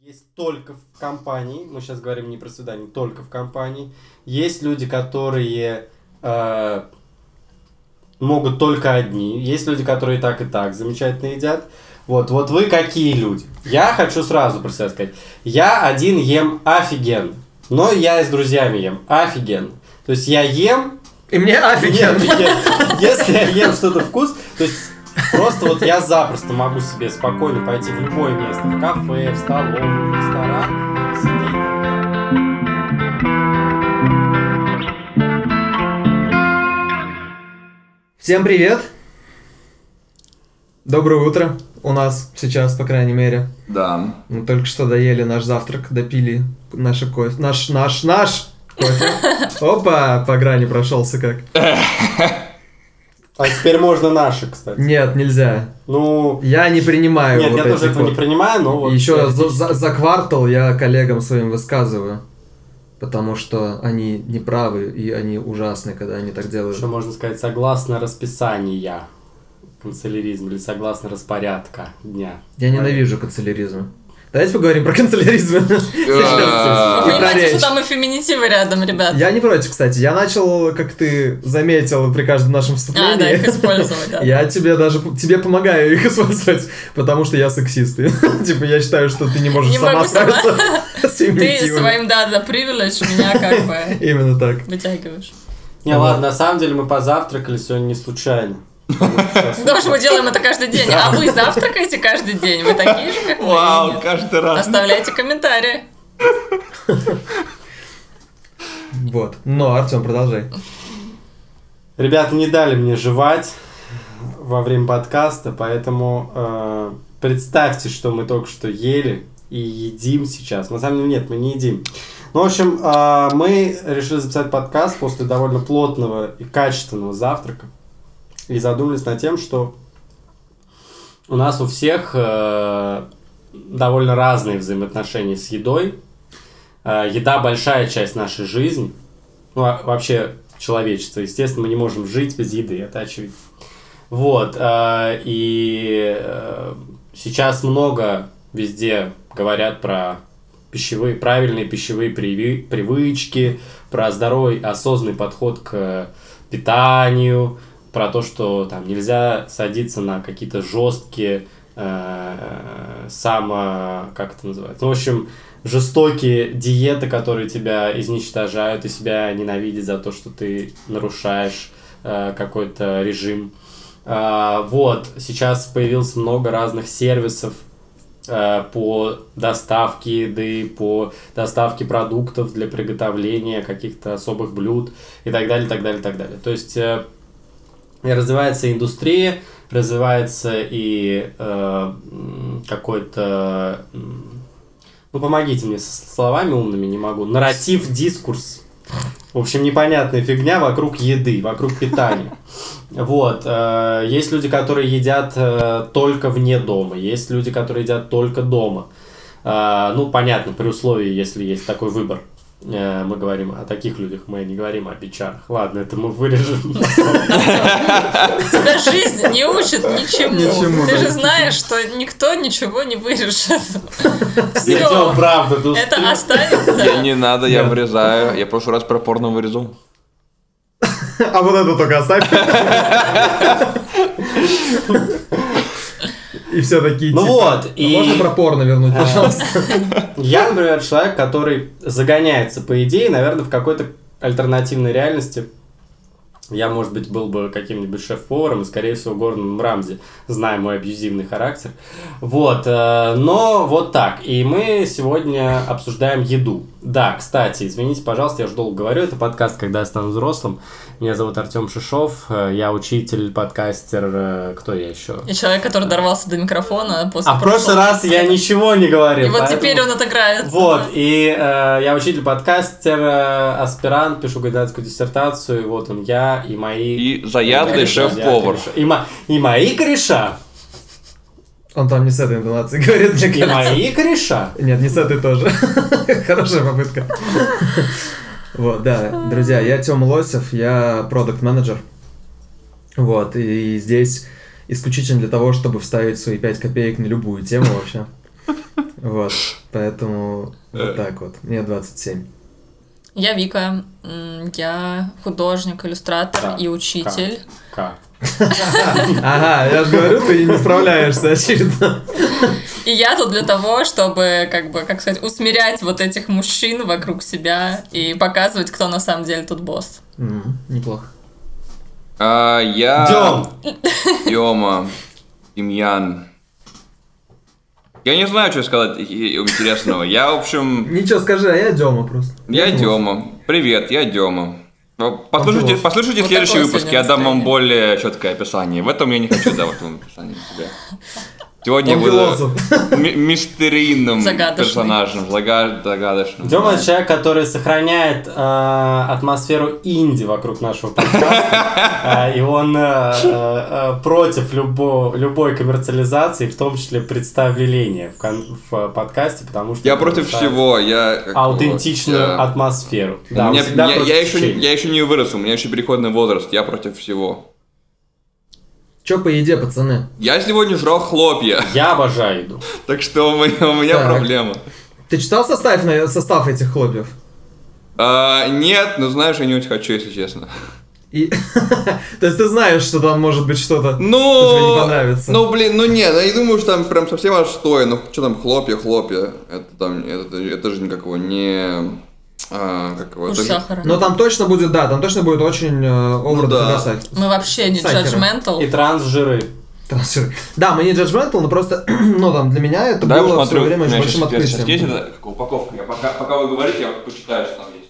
есть только в компании, мы сейчас говорим не про свидание, только в компании. Есть люди, которые э, могут только одни. Есть люди, которые так и так замечательно едят. Вот, вот вы какие люди? Я хочу сразу про себя сказать. Я один ем офигенно. Но я и с друзьями ем офигенно. То есть я ем... И мне офигенно. Если я ем что-то вкус, то есть Просто вот я запросто могу себе спокойно пойти в любое место, в кафе, в столовую, в ресторан, сидеть. Всем привет! Доброе утро у нас сейчас, по крайней мере. Да. Мы только что доели наш завтрак, допили наш кофе. Наш, наш, наш кофе. Опа, по грани прошелся как. А теперь можно наши, кстати. Нет, нельзя. Ну, Я не принимаю нет, вот я тоже этого не вот. принимаю, но вот... Еще за, за- за квартал я коллегам своим высказываю. Потому что они неправы и они ужасны, когда они так делают. Что можно сказать, согласно расписания канцеляризм или согласно распорядка дня. Я ненавижу канцеляризм. Давайте поговорим про канцеляризм. Э, про Понимаете, что там и феминитивы рядом, ребят. Я не против, кстати. Я начал, как ты заметил при каждом нашем А, да, их вступлении. использовать, да. Я тебе даже тебе помогаю их использовать, потому что я сексист. Типа я считаю, что ты не можешь сама справиться с Ты своим, да, да, привилегь меня как бы Именно так. вытягиваешь. Не, ладно, на самом деле мы позавтракали сегодня не случайно. Потому что мы делаем это каждый день. А вы завтракаете каждый день? Вы такие же, как мы? Вау, каждый раз. Оставляйте комментарии. Вот. Но, Артем, продолжай. Ребята не дали мне жевать во время подкаста, поэтому э, представьте, что мы только что ели и едим сейчас. На самом деле нет, мы не едим. Ну, в общем, э, мы решили записать подкаст после довольно плотного и качественного завтрака. И задумались над тем, что у нас у всех э, довольно разные взаимоотношения с едой. Э, еда большая часть нашей жизни. Ну, а- вообще человечества. Естественно, мы не можем жить без еды, это очевидно. Вот. э, И э, сейчас много везде говорят про пищевые, правильные пищевые приви- привычки, про здоровый, осознанный подход к питанию, про то, что там нельзя садиться на какие-то жесткие э, само... как это называется? Ну, в общем, жестокие диеты, которые тебя изничтожают и себя ненавидят за то, что ты нарушаешь э, какой-то режим. А, вот, сейчас появилось много разных сервисов э, по доставке еды, по доставке продуктов для приготовления каких-то особых блюд и так далее, так далее, так далее. То есть э, развивается индустрия, развивается и э, какой-то... Ну, помогите мне со словами умными, не могу. Нарратив, дискурс. В общем, непонятная фигня вокруг еды, вокруг питания. Вот. э, Есть люди, которые едят э, только вне дома. Есть люди, которые едят только дома. Э, Ну, понятно, при условии, если есть такой выбор. Э, Мы говорим о таких людях, мы не говорим о бичарах. Ладно, это мы вырежем. Тебя жизнь не учит ничему. Ты же знаешь, что никто ничего не вырежет. Все. правду. эту Это останется. Не надо, я вырезаю. Я в прошлый раз про порно вырезал. А вот это только оставь. И все такие Ну типа, вот, «А и- Можно про порно вернуть, А. пожалуйста? Я, например, человек, который загоняется по идее, наверное, в какой-то альтернативной реальности. Я, может быть, был бы каким-нибудь шеф-поваром и, скорее всего, Гордоном Рамзи, зная мой абьюзивный характер. Вот, э, но вот так. И мы сегодня обсуждаем еду. Да, кстати, извините, пожалуйста, я уже долго говорю, это подкаст «Когда я стану взрослым». Меня зовут Артем Шишов, э, я учитель, подкастер, э, кто я еще? И человек, который дорвался до микрофона после А в прошлый раз я ничего не говорил. И вот поэтому- теперь он отыграется. Вот, да. и э, я учитель, подкастер, э, аспирант, пишу кандидатскую диссертацию, и вот он я, и мои... И заядлый шеф-повар. И, мо- и мои кореша, Он там не с этой интонацией говорит, мне и мои кореша. Нет, не с этой тоже. Хорошая попытка. Вот, да. Друзья, я Тёма Лосев, я продукт менеджер Вот, и здесь исключительно для того, чтобы вставить свои 5 копеек на любую тему вообще. Вот. Поэтому Э. вот так вот. Мне 27. Я Вика, я художник, иллюстратор Так, и учитель. Как? Ага, я же говорю, ты не справляешься, очевидно. И я тут для того, чтобы, как бы, как сказать, усмирять вот этих мужчин вокруг себя и показывать, кто на самом деле тут босс. Неплохо. А, я... Дем! Дема. Демьян. Я не знаю, что сказать интересного. Я, в общем, Ничего, скажи, а я Дема просто. я Дема. Привет, я Дема. Послушайте, послушайте Вот следующий выпуск, я дам вам более четкое описание. В этом я не хочу давать вам описание себя. Сегодня Он мистерийным Загадочный. персонажем, зага- загадочным. Дема человек, который сохраняет э, атмосферу инди вокруг нашего подкаста. Э, и он э, э, против любо- любой коммерциализации, в том числе представления в, кон- в подкасте, потому что... Я против всего, я... Аутентичную я- атмосферу. Да, меня- я, еще, я еще не вырос, у меня еще переходный возраст, я против всего. Че по еде, пацаны? Я сегодня жрал хлопья, Я обожаю еду. так что у меня, у меня Так. проблема. Ты читал состав, состав этих хлопьев? А, нет, ну знаешь, я не очень хочу, если честно. И... То есть ты знаешь, что там может быть что-то... Ну, тебе не понравится. ну блин, ну нет, я не думаю, что там прям совсем что ну что там хлопья, хлопья, это там, это, это же никакого не, а, как его, Куш это же- сахара. Но там точно будет, да, там точно будет очень э, over Ну да. Мы вообще не judgmental. И трансжиры. Трансфер. Да, мы не judgmental, но просто, ну там для меня это Дай было в посмотрю, свое время очень большим сейчас, сейчас есть открытием. это, как упаковка, я пока, пока вы говорите, я почитаю, что там есть.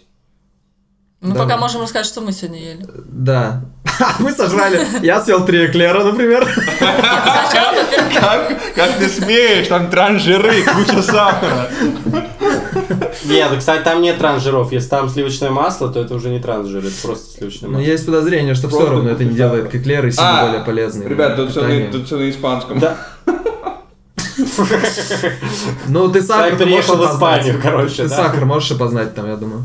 Мы Да. пока можем рассказать, что мы сегодня ели. Да. Мы сожрали. Я съел три эклера, например. Как ты смеешь, там транжиры, куча сахара. Нет, кстати, там нет трансжиров. Если там сливочное масло, то это уже не трансжир, это просто сливочное Но масло. есть подозрение, что все равно это не делает эклеры сильно более полезными. А, Ребят, тут все, на, тут всё на испанском. Да. Ну, ты сахар можешь Испанию, опознать. короче, Ты сахар можешь опознать там, я думаю.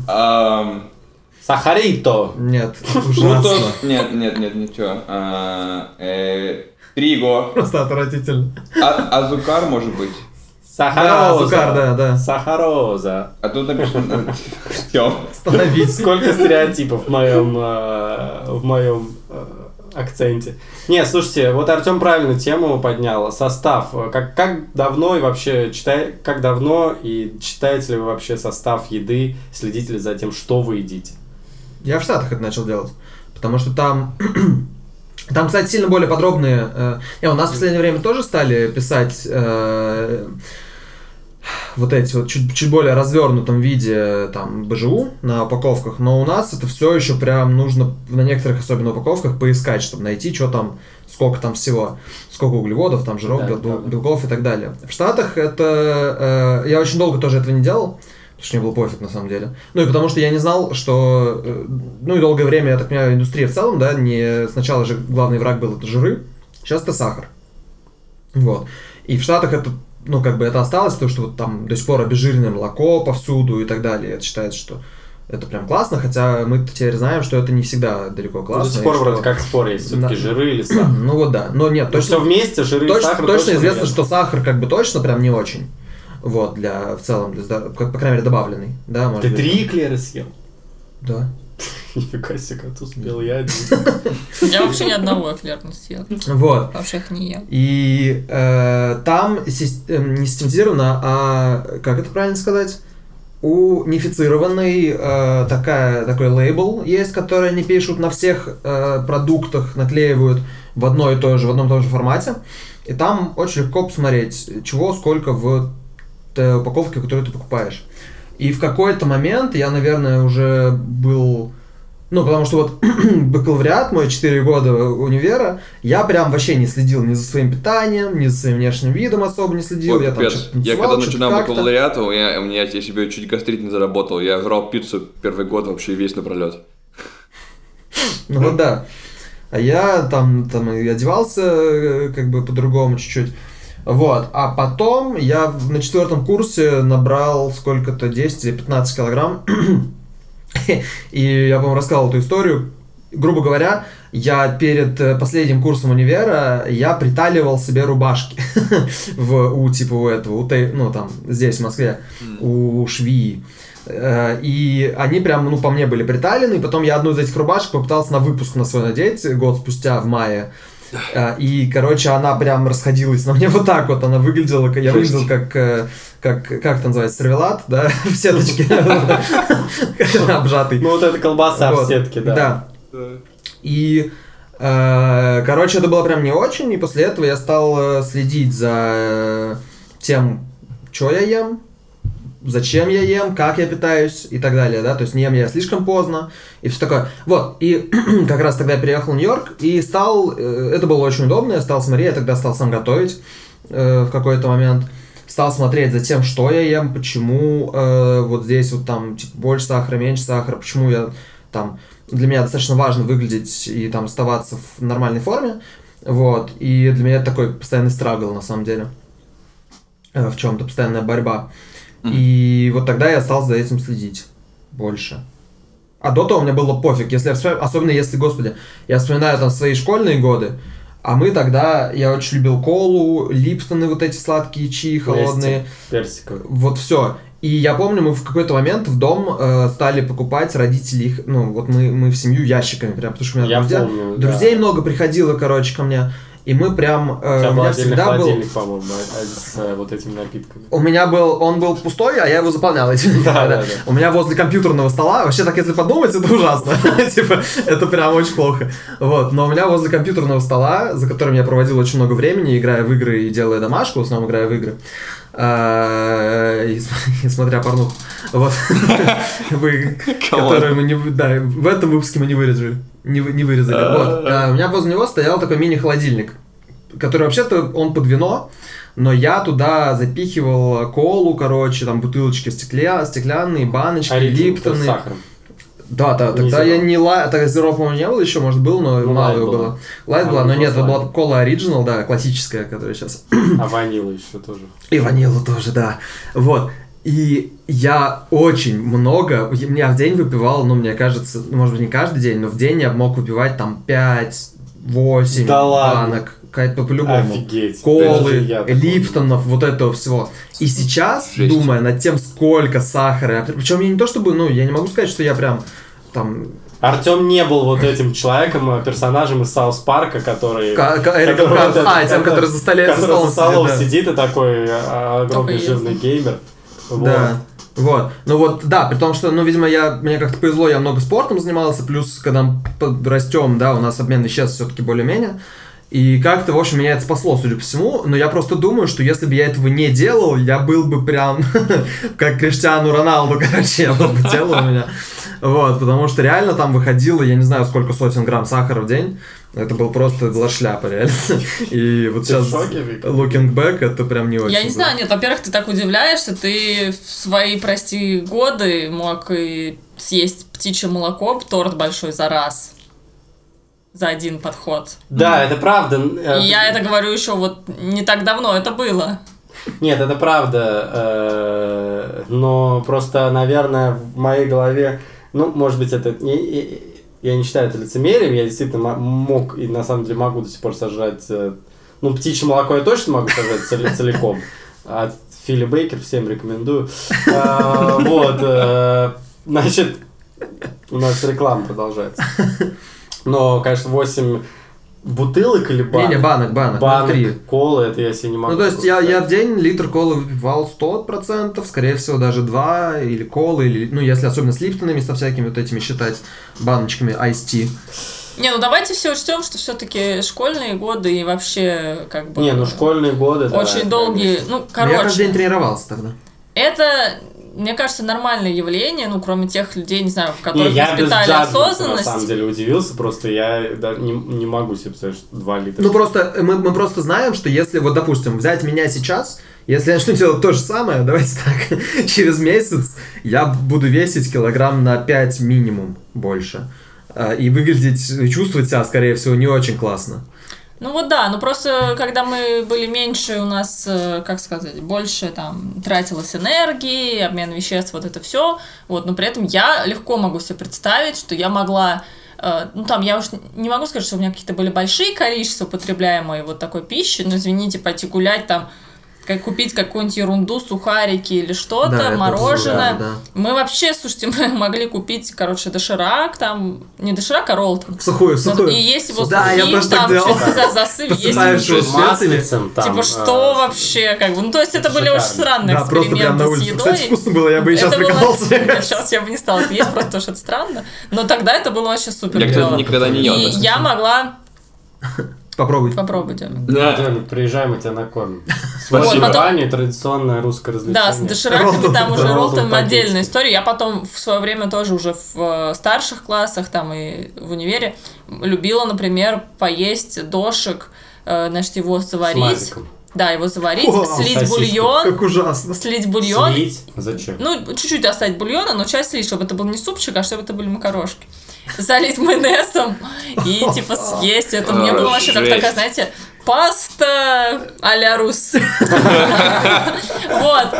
Сахарито. Нет, ну, ужасно. то, нет, нет, нет, ничего. А, э, Триго. Просто отвратительно. А, азукар, может быть. Да, Сахароза. сукар, да, да. Сахароза. А тут написано... Тём. Остановись. Сколько стереотипов в моем, э, в моем э, акценте. Не, слушайте, вот Артем правильную тему поднял. Состав. Как, как давно и вообще читай, как давно и читаете ли вы вообще состав еды, следите ли за тем, что вы едите? Я в Штатах это начал делать. Потому что там... Там, кстати, сильно более подробные... э, у нас в последнее время тоже стали писать э, вот эти вот чуть, чуть более развернутом виде там БЖУ на упаковках, но у нас это все еще прям нужно на некоторых особенно упаковках поискать, чтобы найти, что там, сколько там всего, сколько углеводов, там жиров, Да, бел- правда. белков и так далее. В Штатах это... э, я очень долго тоже этого не делал, потому что мне было пофиг на самом деле. Ну и потому что я не знал, что... э, Ну и долгое время, я так понимаю, индустрия в целом, да, не... Сначала же главный враг был это жиры, сейчас это сахар. Вот. И в Штатах это, ну, как бы это осталось, потому что вот там до сих пор обезжиренное молоко повсюду и так далее. Это считается, что это прям классно, хотя мы теперь знаем, что это не всегда далеко классно. До сих и пор что- вроде как спор есть, все-таки Да. жиры или сахар. Ну вот да. Но нет, То точно, все вместе, жиры и точно, сахар точно известно, нет. что сахар как бы точно прям не очень. Вот, для, в целом, для по крайней мере, добавленный. Да, может Ты быть. три эклера съел? Да. Нифига себе, как ты успел, я один. я вообще ни одного эклер не съела. Вот. Вообще их не ем. И э, там э, не систематизировано, а как это правильно сказать? Унифицированный э, такая, такой лейбл есть, который они пишут на всех э, продуктах, наклеивают в одно и то же, в одном и том же формате. И там очень легко посмотреть, чего, сколько в той упаковке, которую ты покупаешь. И в какой-то момент я, наверное, уже был... Ну, потому что вот бакалавриат мой, 4 года универа, я прям вообще не следил ни за своим питанием, ни за своим внешним видом особо не следил. Вот я там Я когда начинал бакалавриат, у меня, у меня я себе чуть гастрит не заработал. Я жрал пиццу первый год вообще весь напролет. Ну вот да. А я там, там и одевался э, как бы по-другому чуть-чуть. Вот. А потом я на четвертом курсе набрал сколько-то, 10 или 15 килограмм. И я, по-моему, рассказывал эту историю. грубо говоря, я перед э, последним курсом универа, я приталивал себе рубашки в, у типа у этого, у, ну там, здесь, в Москве, у швеи. Э, И они прям, ну, по мне были приталены, и потом я одну из этих рубашек попытался на выпуск на свой надеть год спустя, в мае. Э, И, короче, она прям расходилась на мне вот так вот, она выглядела, как- я выглядел как, э, как, как это называется, сервелат, да, в сеточке, обжатый. Ну, вот эта колбаса в сетке, да. Да. И, э, короче, это было прям не очень, и после этого я стал э, следить за тем, что я ем, зачем я ем, как я питаюсь и так далее, да, то есть не ем я слишком поздно и все такое. Вот, и как раз тогда я переехал в Нью-Йорк и стал, э, это было очень удобно, я стал смотреть, я тогда стал сам готовить э, в какой-то момент, стал смотреть за тем, что я ем, почему э, вот здесь вот там типа, больше сахара, меньше сахара, почему я там для меня достаточно важно выглядеть и там оставаться в нормальной форме, вот, и для меня это такой постоянный страгл на самом деле, Э, в чем-то постоянная борьба, и вот тогда я стал за этим следить больше. А до того мне было пофиг, если я вспоминаю, особенно если, господи, я вспоминаю там свои школьные годы, а мы тогда, я очень любил колу, липтоны вот эти сладкие чаи холодные, Персиковый. вот все. И я помню, мы в какой-то момент в дом э, стали покупать родители их, ну вот мы, мы в семью ящиками, прям, потому что у меня Я друзья, помню, да. друзей много приходило, короче, ко мне, и мы прям, У э, тебя у был меня отдельный всегда был, по-моему, а- а с э, вот этими напитками. у меня был, он был пустой, а я его заполнял этим. Да, да, да. У меня возле компьютерного стола, вообще так если подумать, это ужасно. Типа, это прям очень плохо. Вот, но у меня возле компьютерного стола, за которым я проводил очень много времени, играя в игры и делая домашку, в основном играя в игры, см- и смотря порнуху. Вот. Вы, которую мы не... Да, в этом выпуске мы не вырезали. Не, вы- не вырезали. Вот. А, У меня возле него стоял такой мини-холодильник, который вообще-то он под вино, но я туда запихивал колу, короче, там бутылочки стекля, стеклянные, баночки, А с липтоны. сахаром. Да, да, Не тогда я zero. не light, тогда zero, по-моему, не было еще, может, был, но Ну, мало light его было. Light А, была, но нет, это была кола оригинал, да, классическая, которая сейчас. А ванила еще тоже. И ванилу тоже, да. Вот. И я очень много, я в день выпивал, ну, мне кажется, ну, может быть, не каждый день, но в день я мог выпивать там 5-8 Да ладно? банок. Какая-то ну, по-любому. Офигеть. Колы, липтонов, вот этого всего. И сейчас, Жесть. думая над тем, сколько сахара, причем я не то чтобы, ну, я не могу сказать, что я прям там Артем не был вот этим человеком, э, персонажем из Саус Парка, который... Эриком который А, этот, тем, который за который столом за столом сидит, да. сидит и такой а, огромный жирный геймер. Вот. Да. Вот. Ну вот, да, при том, что, ну, видимо, я, мне как-то повезло, я много спортом занимался, плюс, когда мы подрастем, да, у нас обмен веществ все-таки более-менее. И как-то, в общем, меня это спасло, судя по всему. Но я просто думаю, что если бы я этого не делал, я был бы прям как Криштиану Роналду, короче, я был бы тело у меня. Вот, потому что реально там выходило, я не знаю, сколько сотен грамм сахара в день. Это был просто была шляпа, реально. И вот сейчас, looking back, это прям не очень. Я не знаю, нет, во-первых, ты так удивляешься, ты в свои, прости, годы мог и съесть птичье молоко, торт большой за раз. За один подход. Да, это правда. Э, И я это говорю еще вот не так давно это было. Нет, это правда. э, Но просто, наверное, в моей голове, ну, может быть, это не- я не считаю это лицемерием, я действительно мо- мог и на самом деле могу до сих пор сожрать. э, Ну, птичье молоко я точно могу сожрать цел- целиком. От Фили Бейкер всем рекомендую. А, Вот. э, Значит, у нас реклама продолжается. Но, конечно, 8 бутылок или банок? Не-не, банок, банок, Банок внутри. колы, это я себе не могу. Ну, то есть я, я в день литр колы выпивал 100%, скорее всего, даже 2, или колы, или, ну, если особенно с липтонами, со всякими вот этими считать баночками Ice Tea. Не, ну давайте все учтем, что все-таки школьные годы и вообще как бы... Не, ну школьные годы, да, Очень это, долгие, конечно. ну, Но Я каждый короче, день тренировался тогда. это, мне кажется, нормальное явление, ну, кроме тех людей, не знаю, в Не, которых я без воспитали джаджмента, на осознанность. самом деле удивился, просто я да, не, не могу себе представить, что 2 литра. Ну, просто мы, мы просто знаем, что если, вот, допустим, взять меня сейчас, если я начну делать то же самое, давайте так, через месяц я буду весить килограмм на 5 минимум больше. А, И выглядеть, и чувствовать себя, скорее всего, не очень классно. Ну вот да, ну просто когда мы были меньше, у нас, э, как сказать, больше там тратилось энергии, обмен веществ, вот это все. Вот, но при этом я легко могу себе представить, что я могла э, ну, там, я уж не могу сказать, что у меня какие-то были большие количества потребляемой вот такой пищи, но, извините, пойти гулять там, как купить какую-нибудь ерунду, сухарики или что-то, Да, это мороженое. да, да. Мы вообще, слушайте, мы могли купить, короче, доширак, там, не доширак, а роллтон. Сухую, Ну, сухую. И есть его Да, я сухим, тоже так там, за засыпь, есть его его специями. маслицем там. Типа, э, что вообще, как бы, ну, то есть это были очень Шикарно. странные Да, просто прям на эксперименты с улице. едой. Кстати, вкусно было, я бы и сейчас Это было- прикололся. Сейчас я бы не стала это есть, просто потому что это странно. Но тогда это было вообще супер Я, никогда не ел. И я могла... Попробуйте. Попробуй, Дёмик. Да, Дёмик, Ну, приезжай, мы тебя накормим. Спасибо. Вот, потом- традиционное русское развлечение. Да, с дошираками там уже да, роллтон отдельная история. Я потом в свое время тоже уже в э, старших классах там и в универе любила, например, поесть дошик, э, значит, его С заварить. Да, его заварить, Вау, слить сосиски. бульон, Как ужасно. слить бульон. Слить? Зачем? Ну, чуть-чуть оставить бульона, но часть слить, чтобы это был не супчик, а чтобы это были макарошки. Залить майонезом и, типа, съесть. Это мне было вообще как такая, знаете, паста а-ля рус. Вот.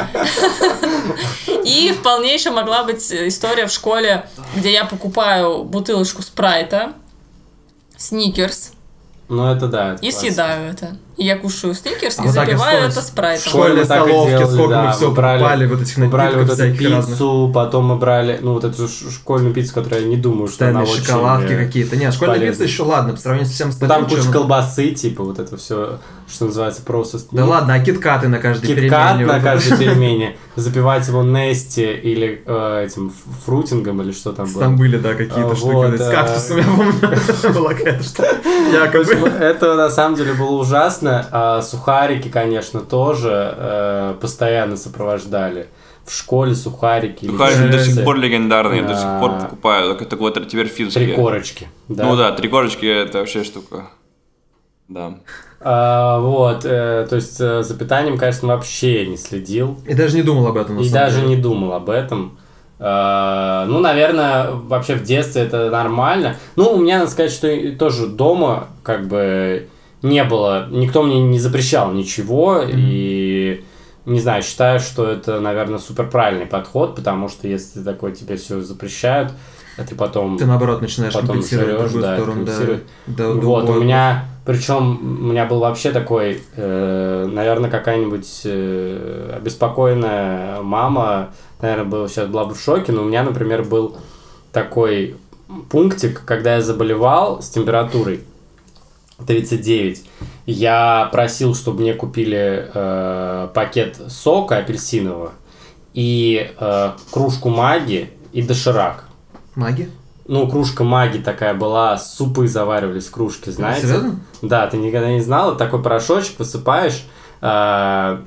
И вполне еще могла быть история в школе, где я покупаю бутылочку спрайта, сникерс, Ну, это да. и съедаю это. Я кушаю сникерс А и запиваю это В спрайтом. школе школьной столовке делали, сколько да, мы всё брали- покупали вот этих брали вот эту всяких разных. пиццу, потом мы брали, ну, вот эту школьную пиццу, которую я не думаю, что она Постоянные очень... шоколадки э, какие-то. Нет, школьная полезно. пицца еще ладно, по сравнению с всем Ну, там остальным. куча чем- колбасы, типа, вот это все, что называется, просто... Да ладно, а киткаты на каждой Киткат перемене. на вот каждой перемене, запивать его Нести или э, этим фрутингом или что там было. Там были, да, какие-то А, штуки. вот, эти С кактусом, я помню. Была какая-то штука. В. Это на самом деле было ужасно. А сухарики, конечно, тоже э, постоянно сопровождали. В школе сухарики. Сухарики до сих пор легендарные, до сих пор А. покупаю, только это вот теперь Три финские. корочки. Да? Ну да, три корочки это вообще штука. Да. А, вот, э, то есть э, за питанием, конечно, вообще не следил. И даже не думал об этом, на И самом даже деле. не думал об этом. Э, Ну, наверное, вообще в детстве это нормально. Ну, у меня, надо сказать, что тоже дома как бы не было, никто мне не запрещал ничего, и не знаю, считаю, что это, наверное, супер правильный подход, потому что если такое тебе все запрещают, а ты потом... Ты наоборот начинаешь Потом компенсировать в жрёшь, другую да, сторону. да. Да, Вот, у меня, причем у меня был вообще такой, э, наверное, какая-нибудь э, обеспокоенная мама, наверное, была, сейчас была бы в шоке, но у меня, например, был такой пунктик, когда я заболевал с температурой 39, я просил, чтобы мне купили э, пакет сока апельсинового и э, кружку маги и доширак. Маги? Ну, кружка маги такая была, супы заваривались в кружке, знаете? Серьезно? Да, ты никогда не знал, это такой порошочек высыпаешь. а,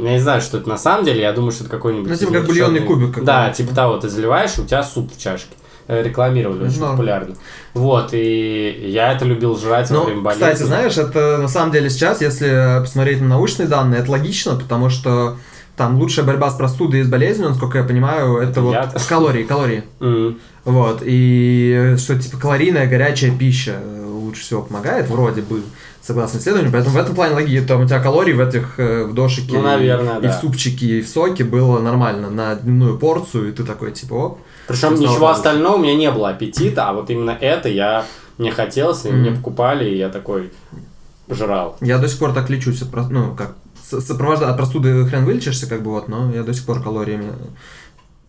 я не знаю, что это на самом деле, я думаю, что это какой-нибудь... Ну, типа как бульонный кубик какой-то. Да, типа того, ты заливаешь, и у тебя суп в чашке. Э, Рекламировали очень Норм. популярно. Вот, и я это любил жрать во время Ну, болезни. кстати, знаешь, это на самом деле сейчас, если посмотреть на научные данные, это логично, потому что там лучшая борьба с простудой и с болезнью, насколько я понимаю, это, Это вот яд. калории, калории. М. Вот, и что типа калорийная горячая пища э, лучше всего помогает, вроде бы, согласно исследованию, поэтому в этом плане логично, там у тебя калорий в этих, э, в дошике, Ну, наверное, и, да. в супчике, и в соке было нормально на дневную порцию, и ты такой, типа, оп. Причем ничего радоваться. остального у меня не было аппетита, а вот именно это я мне хотелось, и Мгм. мне покупали, и я такой жрал. Я до сих пор так лечусь, ну, как, с- сопровожда- от простуды хрен вылечишься, как бы вот, но я до сих пор калориями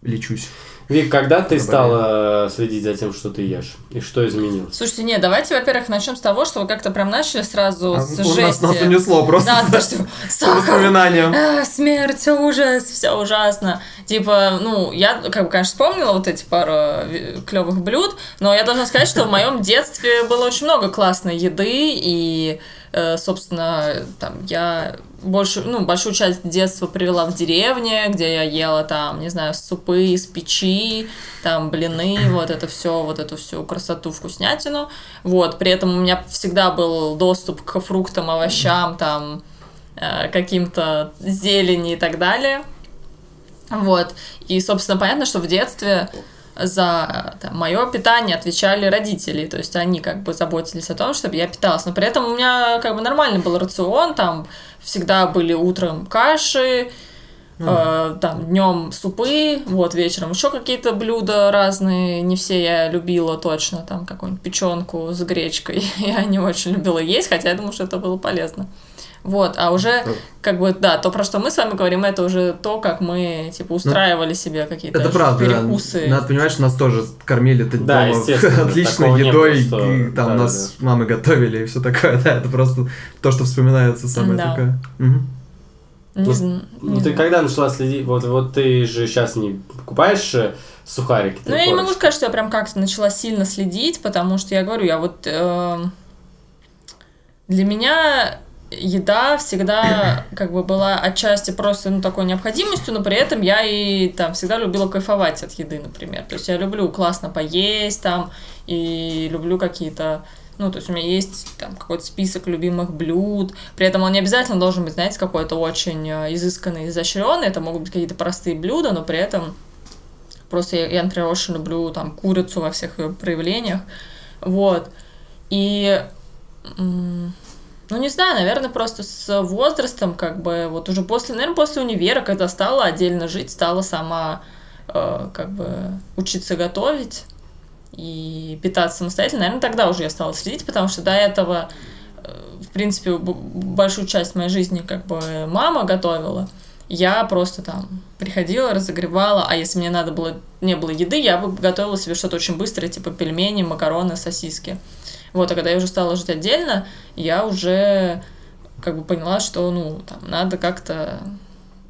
лечусь. Вик, когда ты стала следить за тем, что ты ешь? И что изменилось? Слушайте, нет, давайте, во-первых, начнем с того, что вы как-то прям начали сразу А, с у нас, жести. нас унесло просто Да, потому что сахар, воспоминаниям. а, смерть, ужас, все ужасно. Типа, ну, я, как бы, конечно, вспомнила вот эти пару клевых блюд, но я должна сказать, что в моем детстве было очень много классной еды, и, э, собственно, там, я большую, ну, большую часть детства провела в деревне, где я ела там, не знаю, супы из печи, там, блины, вот это все, вот эту всю красоту, вкуснятину. Вот, при этом у меня всегда был доступ к фруктам, овощам, там, э, каким-то зелени и так далее. Вот. И, собственно, понятно, что в детстве за мое питание отвечали родители, то есть они как бы заботились о том, чтобы я питалась, но при этом у меня как бы нормальный был рацион, там всегда были утром каши, Э, там днем супы, вот вечером еще какие-то блюда разные, не все я любила точно, там какую-нибудь печенку с гречкой. Я не очень любила есть, хотя я думаю, что это было полезно. Вот, а уже, как бы, да, то, про что мы с вами говорим, это уже то, как мы, типа, устраивали себе какие-то Это правда, да. перекусы. Надо понимать, что нас тоже кормили -то Да, дома отличной едой, было, что- и там да, нас мамы готовили и все такое, да, это просто то, что вспоминается самое Да. такое. Мгм. Не Ну, зн- Ну, ты знаю. когда начала следить? Вот, вот ты же сейчас не покупаешь э, сухарики? Ну, я не могу сказать, что я прям как-то начала сильно следить, потому что я говорю, я вот... эм, для меня еда всегда как бы была отчасти просто ну, такой необходимостью, но при этом я и там всегда любила кайфовать от еды, например. То есть я люблю классно поесть там, и люблю какие-то ну, то есть у меня есть там какой-то список любимых блюд. При этом он не обязательно должен быть, знаете, какой-то очень э, изысканный, изощренный. Это могут быть какие-то простые блюда, но при этом просто я, я, например, очень люблю там курицу во всех ее проявлениях. Вот. И м, ну, не знаю, наверное, просто с возрастом, как бы, вот уже после, наверное, после универа, когда стала отдельно жить, стала сама, э, как бы, учиться готовить и питаться самостоятельно, наверное, тогда уже я стала следить, потому что до этого, э, в принципе, большую часть моей жизни, как бы, мама готовила, я просто там приходила, разогревала, а если мне надо было, не было еды, я бы готовила себе что-то очень быстрое, типа пельмени, макароны, сосиски. Вот, а когда я уже стала жить отдельно, я уже как бы поняла, что, ну, там, надо как-то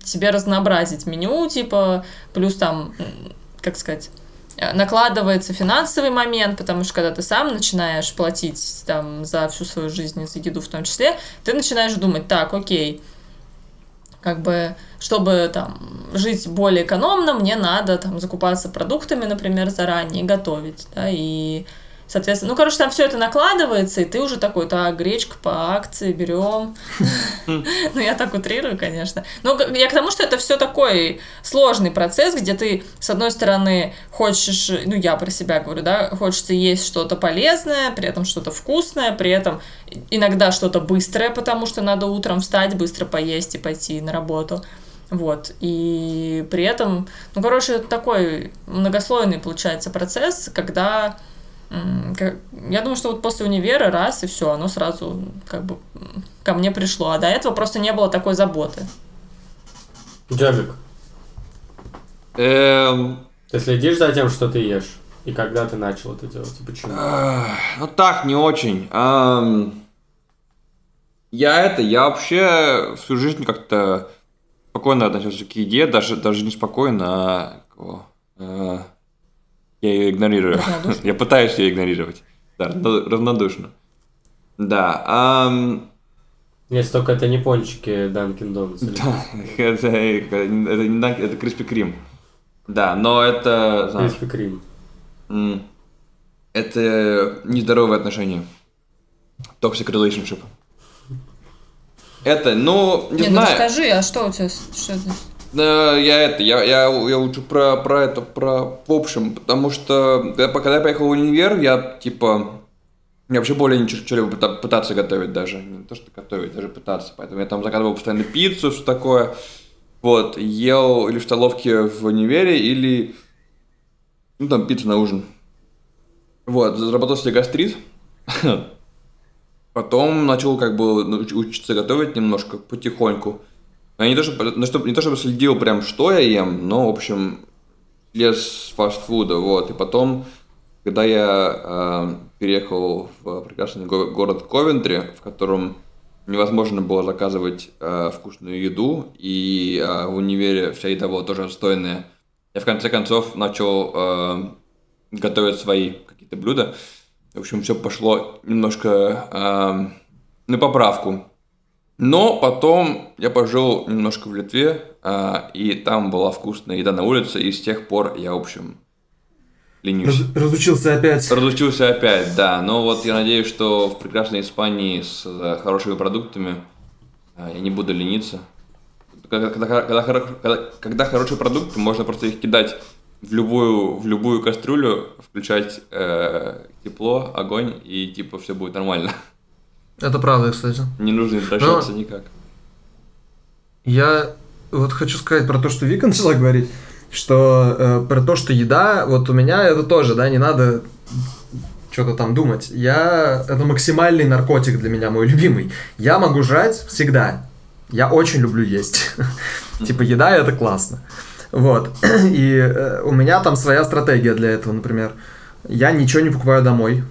себе разнообразить меню, типа, плюс там, как сказать, э, накладывается финансовый момент, потому что когда ты сам начинаешь платить там за всю свою жизнь, за еду в том числе, ты начинаешь думать, так, окей, как бы, чтобы там жить более экономно, мне надо там закупаться продуктами, например, заранее и готовить, да, и Соответственно, ну, короче, там все это накладывается, и ты уже такой, так, гречка по акции берем. Ну, я так утрирую, конечно. Но г- я к тому, что это все такой сложный процесс, где ты, с одной стороны, хочешь, ну, я про себя говорю, да, хочется есть что-то полезное, при этом что-то вкусное, при этом иногда что-то быстрое, потому что надо утром встать, быстро поесть и пойти на работу. Вот, и при этом, ну, короче, это такой многослойный получается процесс, когда я думаю, что вот после универа раз и все, оно сразу как бы ко мне пришло, а до этого просто не было такой заботы. Джабик, Эм, ты следишь за тем, что ты ешь? И когда ты начал это делать? И почему? Ну так, не очень. Ам, Я это, я вообще всю жизнь как-то спокойно относился к еде, даже, даже не спокойно, а э, я ее игнорирую. Я пытаюсь ее игнорировать. Да, равно- равнодушно. Да. Если только это не пончики Данкин Донатс. Да, это, это не Дак- это Криспи Крим. Да, но это... Криспи Крим. это нездоровые отношения. Toxic relationship. Это, ну, не, Не, ну знаю. расскажи, а что у тебя, что это? Я это, я, я, я лучше про, про это, про в общем, потому что когда, когда я поехал в универ, я типа, я вообще более ничего что-либо пыта- пытаться готовить даже, не то что готовить, даже пытаться, поэтому я там заказывал постоянно пиццу, что такое, вот, ел или в столовке в универе, или, ну там пиццу на ужин. Вот, заработал себе гастрит, потом начал как бы учиться готовить немножко потихоньку. Я не то, чтобы, ну, чтоб- не то чтобы следил прям, что я ем, но, в общем, лез с фастфуда, вот. И потом, когда я э, переехал в прекрасный го- город Ковентри, в котором невозможно было заказывать э, вкусную еду, и э, в универе вся еда была тоже отстойная, я в конце концов начал э, готовить свои какие-то блюда. В общем, все пошло немножко э, на поправку. Но потом я пожил немножко в Литве, а, и там была вкусная еда на улице, и с тех пор я, в общем, ленюсь. Раз- разучился опять. Разучился опять, да. Но вот я надеюсь, что в прекрасной Испании с э, хорошими продуктами а, я не буду лениться. Когда, когда, когда, когда- когда хорошие продукты, можно просто их кидать в любую, в любую кастрюлю, включать э, тепло, огонь, и типа все будет нормально. Это правда, кстати. Не нужно извращаться никак. Я вот хочу сказать про то, что Вика начала говорить, что э, про то, что еда, вот у меня это тоже, да, не надо что-то там думать. Я, это максимальный наркотик для меня, мой любимый. Я могу жрать всегда. Я очень люблю есть. Типа еда это классно. Вот. И э, у меня там своя стратегия для этого, например. Я ничего не покупаю домой.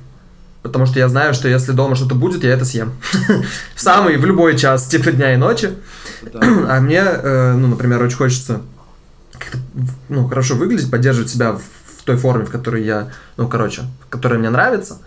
Потому что я знаю, что если дома что-то будет, я это съем. В самый, в любой час, типа дня и ночи. А мне, э, ну, например, очень хочется как-то, ну, хорошо выглядеть, поддерживать себя в той форме, в которой я, ну, короче, которая мне нравится.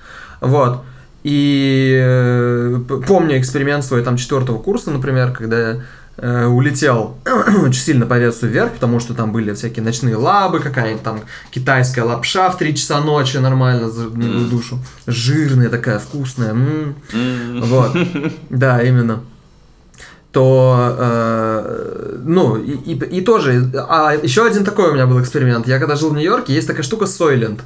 Вот. И э, помню эксперимент свой там четвертого курса, например, когда я э, улетел очень сильно по весу вверх, потому что там были всякие ночные лабы, какая-нибудь там китайская лапша в 3 часа ночи нормально за душу. Жирная такая, вкусная. м. М. Вот. Да, именно. То, э, ну, и, и- и тоже, а еще один такой у меня был эксперимент. Я когда жил в Нью-Йорке, есть такая штука Soylent.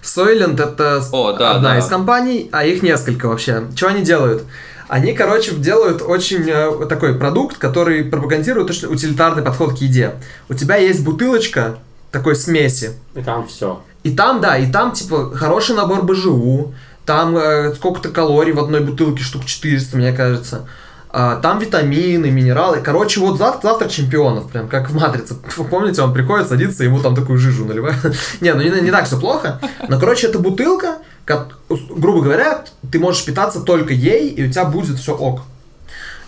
Soylent это О, да, одна да. из компаний, а их несколько вообще. Что они делают? Они, короче, делают очень э, такой продукт, который пропагандирует точно утилитарный подход к еде. У тебя есть бутылочка такой смеси, И там все. и там, да, и там, типа, хороший набор БЖУ, там э, сколько-то калорий в одной бутылке, штук 400, мне кажется. А, там витамины, минералы. Короче, вот зав- завтрак чемпионов, прям как в «Матрице». Помните, он приходит, садится, ему там такую жижу наливают. Не, ну не, не так все плохо. Но, короче, это бутылка, ко- грубо говоря, ты можешь питаться только ей, и у тебя будет все ок.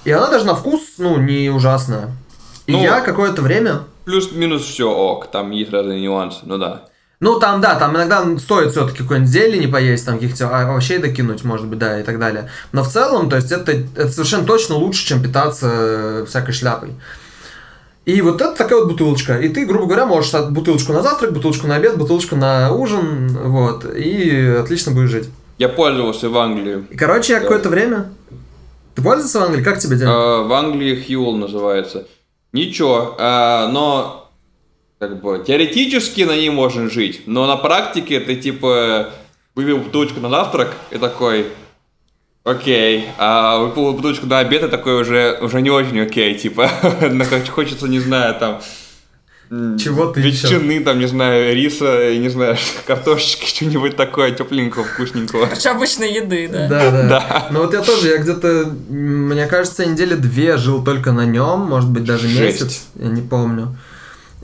И она даже на вкус, ну, не ужасная. И Ну, я какое-то время... Плюс-минус все ок, там есть разные нюансы, ну да. Ну, там, да, там иногда стоит все-таки какой-нибудь зелени поесть, там каких-то а, овощей докинуть, может быть, да, и так далее. Но в целом, то есть, это, это совершенно точно лучше, чем питаться э, всякой шляпой. И вот это такая вот бутылочка. И ты, грубо говоря, можешь бутылочку на завтрак, бутылочку на обед, бутылочку на ужин, вот, и отлично будешь жить. Я пользовался в Англии. И, короче, я Да. какое-то время... Ты пользовался в Англии? Как тебе день? Э, в Англии Хьюл называется. Ничего, э, но как бы теоретически на ней можно жить, но на практике ты типа выпил бутылочку на завтрак и такой, окей, а выпил бутылочку на обед и такой уже, уже не очень окей, типа, хоч- хочется, не знаю, там м, Чего-то ещё. ветчины, там, не знаю, риса, и, не знаю, картошечки, что-нибудь такое тепленького, вкусненького. Короче, обычной еды, да. Да, да. Да. Ну вот я тоже, я где-то, мне кажется, недели две жил только на нем, может быть, даже Жесть. месяц, я не помню.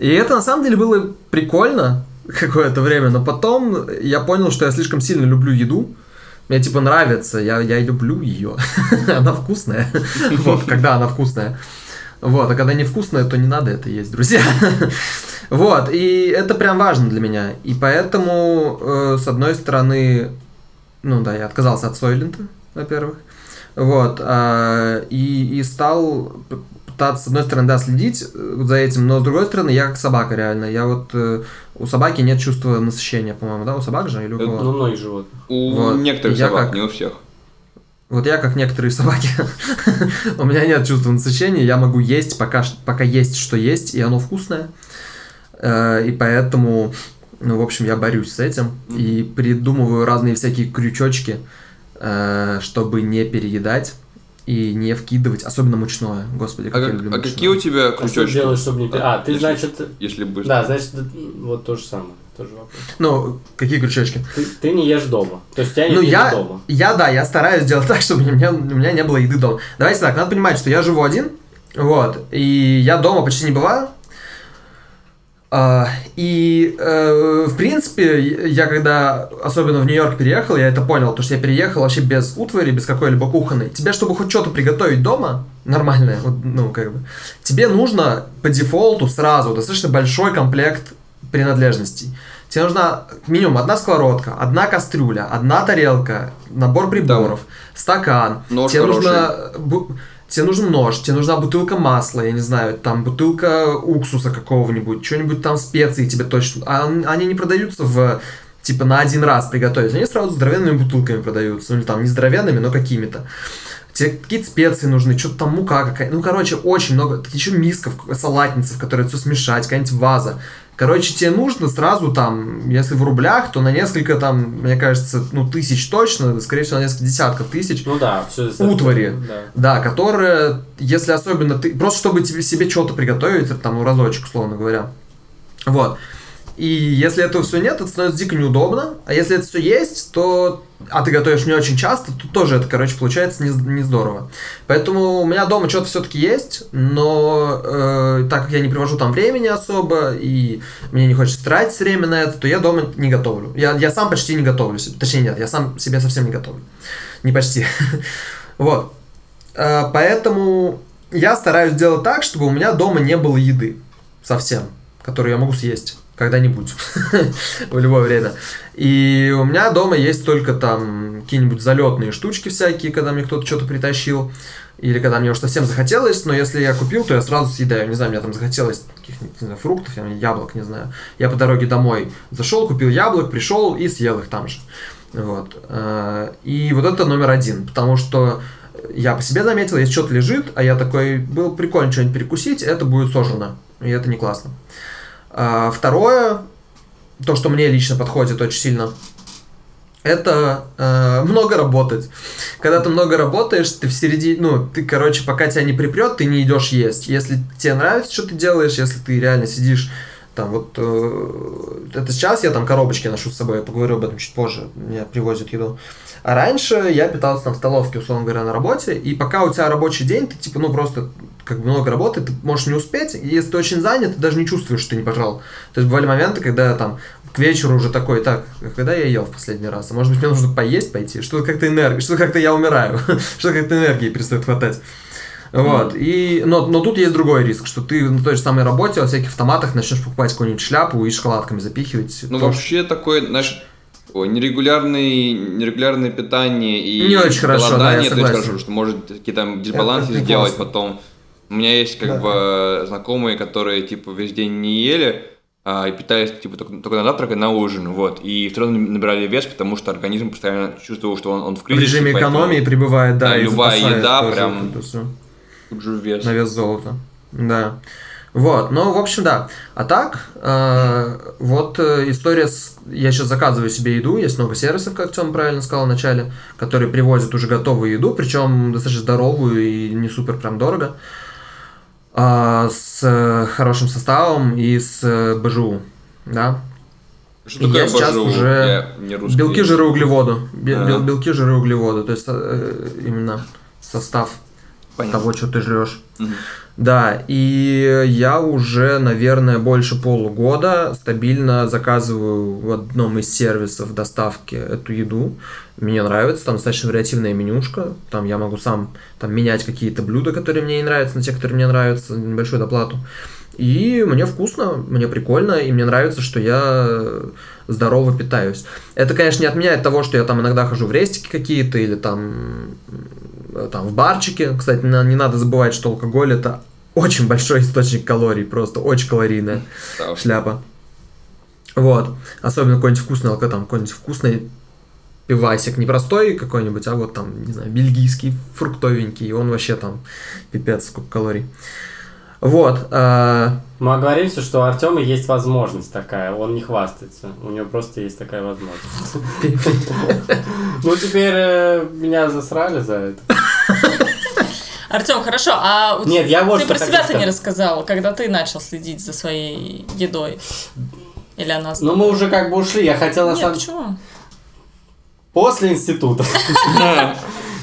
И это на самом деле было прикольно какое-то время, но потом я понял, что я слишком сильно люблю еду. Мне типа нравится, я, я люблю ее. она вкусная. вот, когда она вкусная. Вот, а когда невкусная, то не надо это есть, друзья. вот, и это прям важно для меня. И поэтому, э, с одной стороны, ну да, я отказался от Сойлента, во-первых. Вот, а, и, и стал пытаться, с одной стороны, да, следить э, за этим, но с другой стороны, я как собака реально. Я вот, э, у собаки нет чувства насыщения, по-моему, да, у собак же или у кого? Ну, многие животных. У Вот. некоторых Я собак, как- не у всех. Вот я, как некоторые собаки, у меня нет чувства насыщения, я могу есть, пока, пока есть, что есть, и оно вкусное. Э, И поэтому, ну, в общем, я борюсь с этим и придумываю разные всякие крючочки, э, чтобы не переедать и не вкидывать, особенно мучное. Господи, А, как я как- люблю а мучное. какие у тебя А что крючочки? делать, чтобы не... пи- А, ты, Если- значит... Если быстро. Да, значит, вот то же самое. Тоже вопрос. Ну, какие крючочки? Ты, ты не ешь дома. То есть у тебя нет Ну, я, дома. я, да, я стараюсь сделать так, чтобы у меня, у меня не было еды дома. Давайте так, надо понимать, что я живу один, вот, и я дома почти не бываю. А, и, э, в принципе, я когда, особенно в Нью-Йорк переехал, я это понял, потому что я переехал вообще без утвари, без какой-либо кухонной. Тебе, чтобы хоть что-то приготовить дома, нормальное, вот, ну, как бы, тебе нужно по дефолту сразу достаточно большой комплект принадлежностей. Тебе нужна минимум одна сковородка, одна кастрюля, одна тарелка, набор приборов, стакан. Нож тебе хороший. нужно тебе нужен нож, тебе нужна бутылка масла, я не знаю, там бутылка уксуса какого-нибудь, что-нибудь там специи тебе точно. А он- они не продаются в типа на один раз приготовить, они сразу здоровенными бутылками продаются, ну или там не здоровенными, но какими-то. Тебе какие-то специи нужны, что-то там мука какая Ну, короче, очень много. Еще миска, в- салатница, в которой все смешать, какая-нибудь ваза. Короче, тебе нужно сразу там, если в рублях, то на несколько там, мне кажется, ну, тысяч точно, скорее всего, на несколько десятков тысяч. Ну да, все Утвари. Да. Да, которые, если особенно ты, просто чтобы тебе себе что-то приготовить, там, ну, разочек, условно говоря. Вот. И если этого все нет, это становится дико неудобно. А если это все есть, то... А ты готовишь не очень часто, то тоже это, короче, получается не, не здорово. Поэтому у меня дома что-то все-таки есть, но э, так как я не привожу там времени особо, и мне не хочется тратить время на это, то я дома не готовлю. Я, я сам почти не готовлю. Точнее, нет, я сам себе совсем не готовлю. Не почти. Вот. Э, поэтому я стараюсь делать так, чтобы у меня дома не было еды. Совсем. Которую я могу съесть когда-нибудь, в любое время. И у меня дома есть только там какие-нибудь залетные штучки всякие, когда мне кто-то что-то притащил, или когда мне уж совсем захотелось, но если я купил, то я сразу съедаю. Не знаю, мне там захотелось каких-нибудь фруктов, яблок, не знаю. Я по дороге домой зашел, купил яблок, пришел и съел их там же. Вот. Э, и вот это номер один, потому что я по себе заметил, если что-то лежит, а я такой, был прикольно что-нибудь перекусить, это будет сожрано. И это не классно. А, второе, то, что мне лично подходит очень сильно, это э, много работать. Когда ты много работаешь, ты в середине, ну, ты, короче, пока тебя не припрет, ты не идешь есть. Если тебе нравится, что ты делаешь, если ты реально сидишь там вот э, это сейчас я там коробочки ношу с собой, я поговорю об этом чуть позже, мне привозят еду. А раньше я питался там в столовке, условно говоря, на работе, и пока у тебя рабочий день, ты типа, ну просто как бы много работы, ты можешь не успеть, и если ты очень занят, ты даже не чувствуешь, что ты не пожрал. То есть бывали моменты, когда там к вечеру уже такой, так, когда я ел в последний раз? А может быть, мне нужно поесть пойти? Что-то как-то энергия, что-то как-то я умираю, что-то как-то энергии перестает хватать. Вот. И, но, но тут есть другой риск, что ты на той же самой работе во всяких автоматах начнешь покупать какую-нибудь шляпу и шоколадками запихивать. Ну, вообще такой, знаешь, Ой, нерегулярный, нерегулярное питание и не очень хорошо, да, это очень хорошо, что может какие-то дисбалансы сделать потом. У меня есть как да. бы знакомые, которые типа весь день не ели, а, и питались типа только, только на завтрак и на ужин, вот. И все равно набирали вес, потому что организм постоянно чувствовал, что он, он в кризисе. В режиме экономии прибывает, да, да и любая еда прям тут же вес. На вес золота, да. Вот, ну, в общем, да. А так, э, вот э, история с... Я сейчас заказываю себе еду, есть много сервисов, как Тём правильно сказал в начале, которые привозят уже готовую еду, причем достаточно здоровую и не супер прям дорого, э, с хорошим составом и с БЖУ, да. Что такое я сейчас БЖУ? уже Я не белки, жиры, углеводы. А. бел- Белки, жиры, углеводы. То есть э, именно состав Понятно. того, что ты жрешь. Мгм. Да, и я уже, наверное, больше полугода стабильно заказываю в одном из сервисов доставки эту еду. Мне нравится, там достаточно вариативная менюшка. Там я могу сам там, менять какие-то блюда, которые мне не нравятся, на те, которые мне нравятся, небольшую доплату. И мне вкусно, мне прикольно, и мне нравится, что я здорово питаюсь. Это, конечно, не отменяет того, что я там иногда хожу в рестики какие-то или там, там в барчике. Кстати, не надо забывать, что алкоголь это очень большой источник калорий, просто очень калорийная Да шляпа. Вот. Особенно какой-нибудь вкусный алко, там какой-нибудь вкусный пивасик. Не простой какой-нибудь, а вот там, не знаю, бельгийский, фруктовенький. И он вообще там пипец, сколько калорий. Вот. а, Мы оговоримся, что у Артема есть возможность такая, он не хвастается. У него просто есть такая возможность. Ну, теперь э, меня засрали за это. Артем, хорошо, а у Нет, я вот ты про себя-то не рассказал, когда ты начал следить за своей едой. Или она Ну, мы уже как бы ушли, я хотел на Нет, самом почему? После института.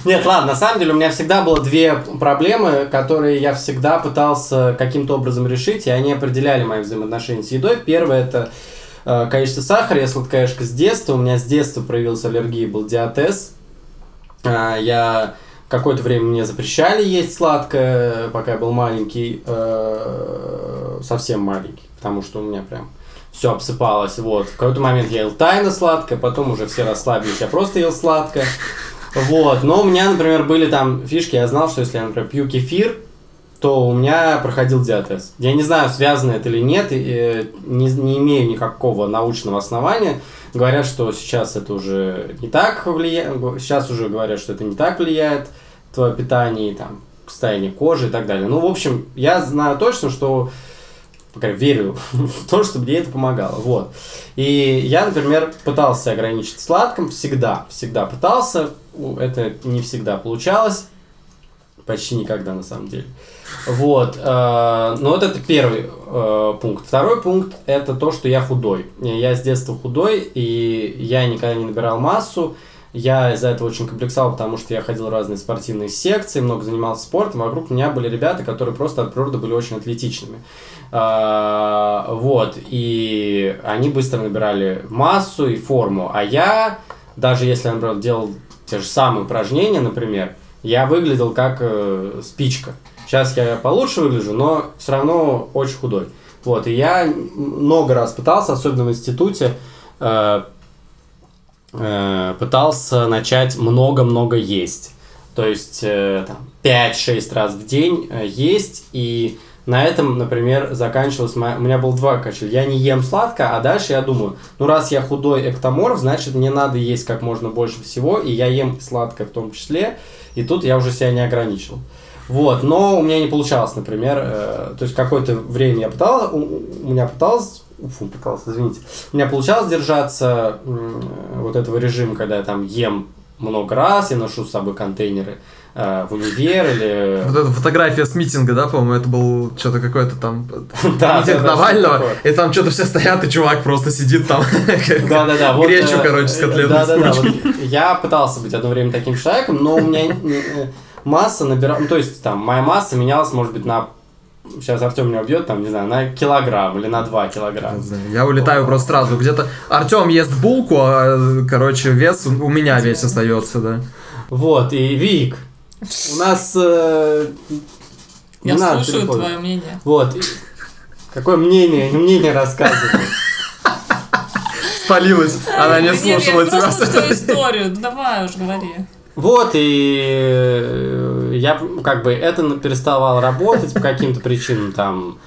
Нет, ладно, на самом деле у меня всегда было две проблемы, которые я всегда пытался каким-то образом решить, и они определяли мои взаимоотношения с едой. Первое это э, количество сахара. Я сладкоежка с детства. У меня с детства проявилась аллергия, был диатез. А, Я какое-то время мне запрещали есть сладкое, пока я был маленький, э, совсем маленький, потому что у меня прям все обсыпалось. Вот. В какой-то момент я ел тайно сладкое, потом уже все расслабились, я просто ел сладкое. Вот. Но у меня, например, были там фишки, я знал, что если я, например, пью кефир, то у меня проходил диатез. Я не знаю, связано это или нет, и, э, не, не имею никакого научного основания. Говорят, что сейчас это уже не так влияет, сейчас уже говорят, что это не так влияет твое питание, и, там, состояние кожи и так далее. Ну, в общем, я знаю точно, что пока верю в то, что мне это помогало. Вот. И я, например, пытался ограничить сладком всегда, всегда пытался. Это не всегда получалось. Почти никогда, на самом деле. Вот. Э, но вот это первый э, пункт. Второй пункт – это то, что я худой. Я с детства худой, и я никогда не набирал массу. Я из-за этого очень комплексовал, потому что я ходил в разные спортивные секции, много занимался спортом. Вокруг меня были ребята, которые просто от природы были очень атлетичными. А, вот, и они быстро набирали массу и форму. А я, даже если я, например, делал те же самые упражнения, например, я выглядел как э, спичка. Сейчас я получше выгляжу, но все равно очень худой. Вот, и я много раз пытался, особенно в институте, э, э, пытался начать много-много есть. То есть э, там, 5-6 раз в день э, есть, и на этом, например, заканчивалось... Моя... У меня было два качества. Я не ем сладко, а дальше я думаю, ну раз я худой эктоморф, значит мне надо есть как можно больше всего, и я ем сладкое в том числе, и тут я уже себя не ограничил. Вот, но у меня не получалось, например, э, то есть какое-то время я пытался, у, у меня пыталось фу, пытался, извините. У меня получалось держаться вот этого режима, когда я там ем много раз, я ношу с собой контейнеры э, в универ или... Вот эта фотография с митинга, да, по-моему, это был что-то какое-то там... Да, митинг Навального, и там что-то все стоят, и чувак просто сидит там. Да-да-да. Гречу, э, короче, с котлетой Да-да-да. Я пытался быть одно время таким человеком, но у меня э, масса набирала... Ну, то есть, там, моя масса менялась, может быть, на сейчас Артем меня убьет, там, не знаю, на килограмм или на 2 килограмма. Я улетаю просто сразу. Где-то Артем ест булку, а, короче, вес у меня весь остается, да. Вот, и Вик, у нас... Э, Я слушаю твое мнение. Вот. Какое мнение? Не мнение рассказывай. Спалилась. Она не слушала тебя. Я историю. Давай уж говори. Вот, и э, я как бы это переставал работать по каким-то причинам, там,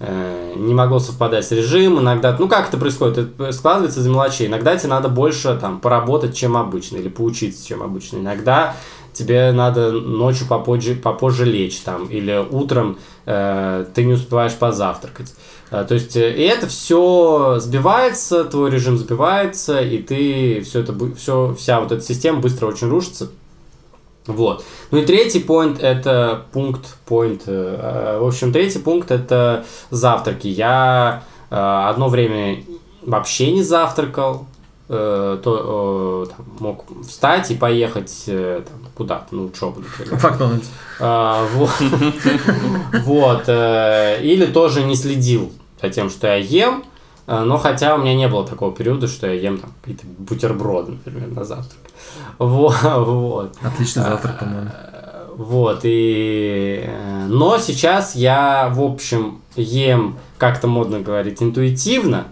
э, не могло совпадать с режимом, иногда, ну как это происходит, это складывается из мелочей, иногда тебе надо больше там поработать, чем обычно, или поучиться, чем обычно, иногда тебе надо ночью попозже, попозже лечь там, или утром э, ты не успеваешь позавтракать. Э, то есть, э, и это все сбивается, твой режим сбивается, и ты все это, все, вся вот эта система быстро очень рушится. Вот. Ну и третий пункт это пункт, point, э, в общем, третий пункт это завтраки. Я э, одно время вообще не завтракал, э, то там, мог встать и поехать там, куда-то, на учебу, например. Макдональдс. А, вот. вот. Или тоже не следил за тем, что я ем, но хотя у меня не было такого периода, что я ем там какие-то бутерброды, например, на завтрак. Вот, вот. Отличный завтрак, по-моему. Вот, и... Э, но сейчас я, в общем, ем, как-то модно говорить, интуитивно.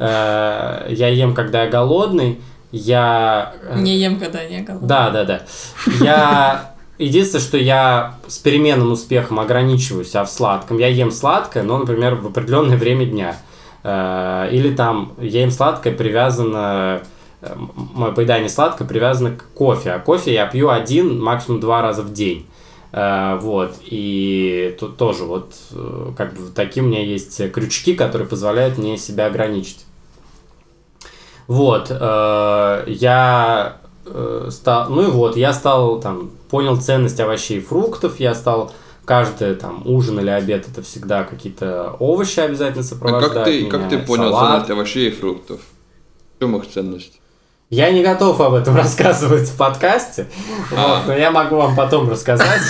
Э, я ем, когда я голодный. Я... Э, не ем, когда не голодный. Да, да, да. Я... Единственное, что я с переменным успехом ограничиваюсь а в сладком. Я ем сладкое, но, например, в определенное время дня. Или там я ем сладкое привязано мое поедание сладкое привязано к кофе. А кофе я пью один, максимум два раза в день. Вот, и тут тоже вот как бы такие у меня есть крючки, которые позволяют мне себя ограничить. Вот, uh, я стал, ну и вот, я стал там, понял ценность овощей и фруктов, я стал каждый там ужин или обед это всегда какие-то овощи обязательно сопровождают а как ты, меня, как ты понял салат. ценность овощей и фруктов? В чем их ценность? Я не готов об этом рассказывать в подкасте, а. вот, но я могу вам потом рассказать.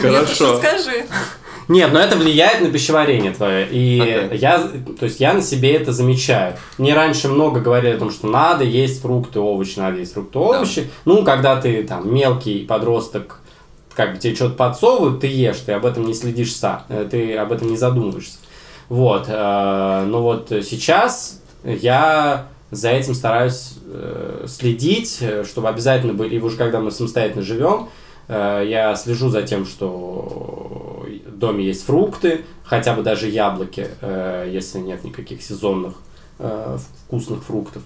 Хорошо. Скажи. Нет, но это влияет на пищеварение твое. И okay. я, то есть я на себе это замечаю. Мне раньше много говорили о том, что надо есть фрукты, овощи, надо есть фрукты, овощи. Да. Ну, когда ты там мелкий подросток, как бы тебе что-то подсовывают, ты ешь, ты об этом не следишь сам, э, ты об этом не задумываешься. Вот. Э, но вот сейчас я за этим стараюсь э, следить, чтобы обязательно были, и уже когда мы самостоятельно живем, я слежу за тем, что в доме есть фрукты, хотя бы даже яблоки, э, если нет никаких сезонных э, вкусных фруктов.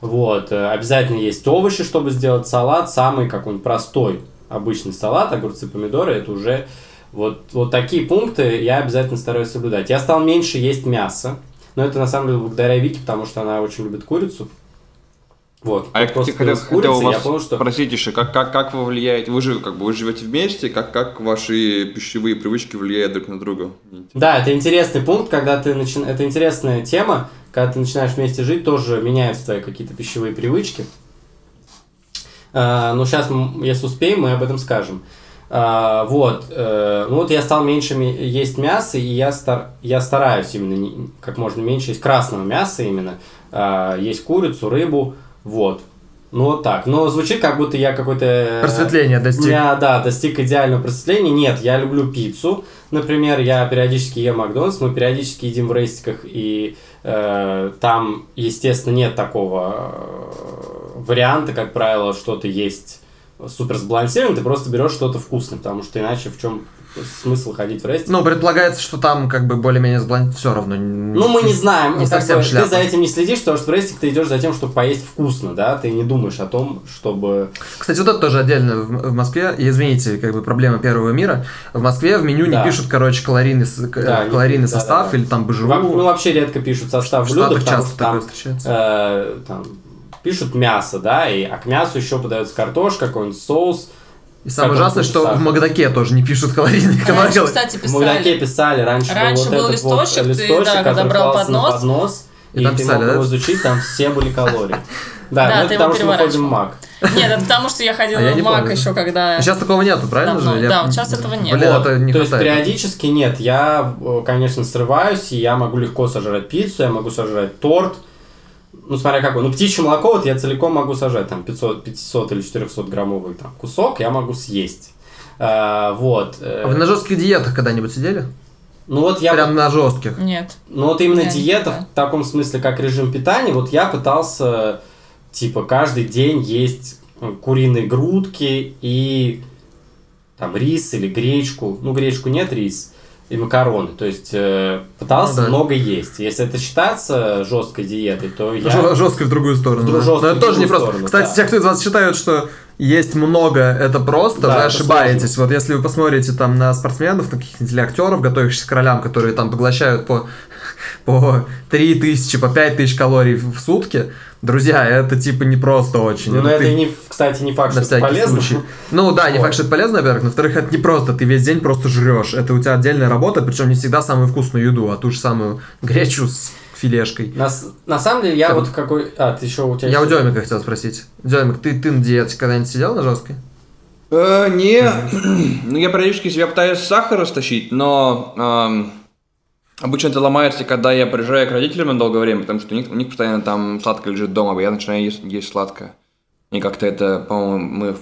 Вот, э, обязательно есть овощи, чтобы сделать салат, самый какой-нибудь простой обычный салат, огурцы, помидоры, это уже Вот, вот такие пункты я обязательно стараюсь соблюдать. Я стал меньше есть мясо, но это на самом деле благодаря Вике, потому что она очень любит курицу. Вот. А я, хотел, хотел я вас понял, что... спросить еще, как, как, как вы влияете, вы же как бы вы живете вместе, как, как ваши пищевые привычки влияют друг на друга? Да, это интересный пункт, когда ты начи... это интересная тема, когда ты начинаешь вместе жить, тоже меняются твои какие-то пищевые привычки. А, но сейчас, если успеем, мы об этом скажем. А, вот, э, ну вот я стал меньше есть мясо, и я, стар... я стараюсь именно как можно меньше есть красного мяса именно, А, есть курицу, рыбу, вот. Ну вот так. Но звучит, как будто я какой-то... Просветление достиг. Я, да, достиг идеального просветления. Нет, я люблю пиццу. Например, я периодически ем Макдональдс, мы периодически едим в рейстиках, и э, там, естественно, нет такого э, варианта, как правило, что-то есть супер сбалансированное, ты просто берешь что-то вкусное, потому что иначе в чем смысл ходить в рейстик? Ну, предполагается, что там как бы более-менее сблан... все равно. Ну, мы не знаем. Не совсем бы, шляпа. ты за этим не следишь, потому что в рейстик ты идешь за тем, чтобы поесть вкусно, да? Ты не думаешь о том, чтобы... Кстати, вот это тоже отдельно в в Москве. И извините, как бы проблема первого мира. В Москве в меню Да. не пишут, короче, калорийный, Да, калорийный состав или там БЖУ. Во- Ну, вообще редко пишут состав В блюда, потому часто что там, встречается. э, там пишут мясо, да, и, а к мясу еще подается картошка, какой-нибудь соус. И самое как ужасное, он что в Магадаке тоже не пишут калорийный Раньше, калорий. кстати, В Магдаке писали. писали, раньше, Раньше был вот был этот вот листочек, ты, да, когда который брал клался на поднос. поднос, И и, там ты писали, мог да? его изучить, там все были калории. Да, Да, ну это ты его потому что мы ходим в переворачивал. МАК. Нет, это потому что я ходила А я не в МАК помню. еще, когда... Сейчас такого нету, правильно Давно. же? Или Да, я- вот сейчас этого нет. Блин, Вот, это не то есть хватает. периодически нет, я, э, конечно, срываюсь, и я могу легко сожрать пиццу, я могу сожрать торт, ну, смотря какой. Ну, птичье молоко, вот я целиком могу сожрать, там, 500, 500 или 400 граммовый там, кусок, я могу съесть. А, вот. э, А вы на жестких диетах когда-нибудь сидели? Ну, вот я... Прям на жестких. Нет. Ну, вот именно Я диета никогда. в таком смысле, как режим питания, вот я пытался, типа, каждый день есть э, куриные грудки и там рис или гречку. Ну, гречку нет, рис и макароны. То есть э, пытался Ну да. много есть. Если это считаться жесткой диетой, то я... Жестко в другую сторону. Да. Но это тоже не другую просто. сторону, Кстати, да. те, кто из вас считают, что есть много, это просто, Да, вы это ошибаетесь. Вот если вы посмотрите там на спортсменов, на каких-нибудь или актеров, готовящихся к ролям, которые там поглощают по, по 3000, по 5000 калорий в сутки, друзья, это типа не просто очень. Ну, но Это ты- не, кстати, не факт, на что это всякий полезно. случай. Ну да, не факт, что это полезно, во-первых. но Во-вторых, это не просто. Ты весь день просто жрешь. Это у тебя отдельная работа, причем не всегда самую вкусную еду, а ту же самую гречу с филешкой. На, на самом деле, я Как- вот какой... А, ты еще у тебя... Я у еще- Демика хотел спросить. Демик, ты, ты на диете когда-нибудь сидел на жесткой? Э, не, ну я периодически себя пытаюсь с сахара стащить, но эм, обычно это ломается, когда я приезжаю к родителям на долгое время, потому что у них, у них постоянно там сладкое лежит дома, а я начинаю есть, есть сладкое. И как-то это, по-моему, мы... в-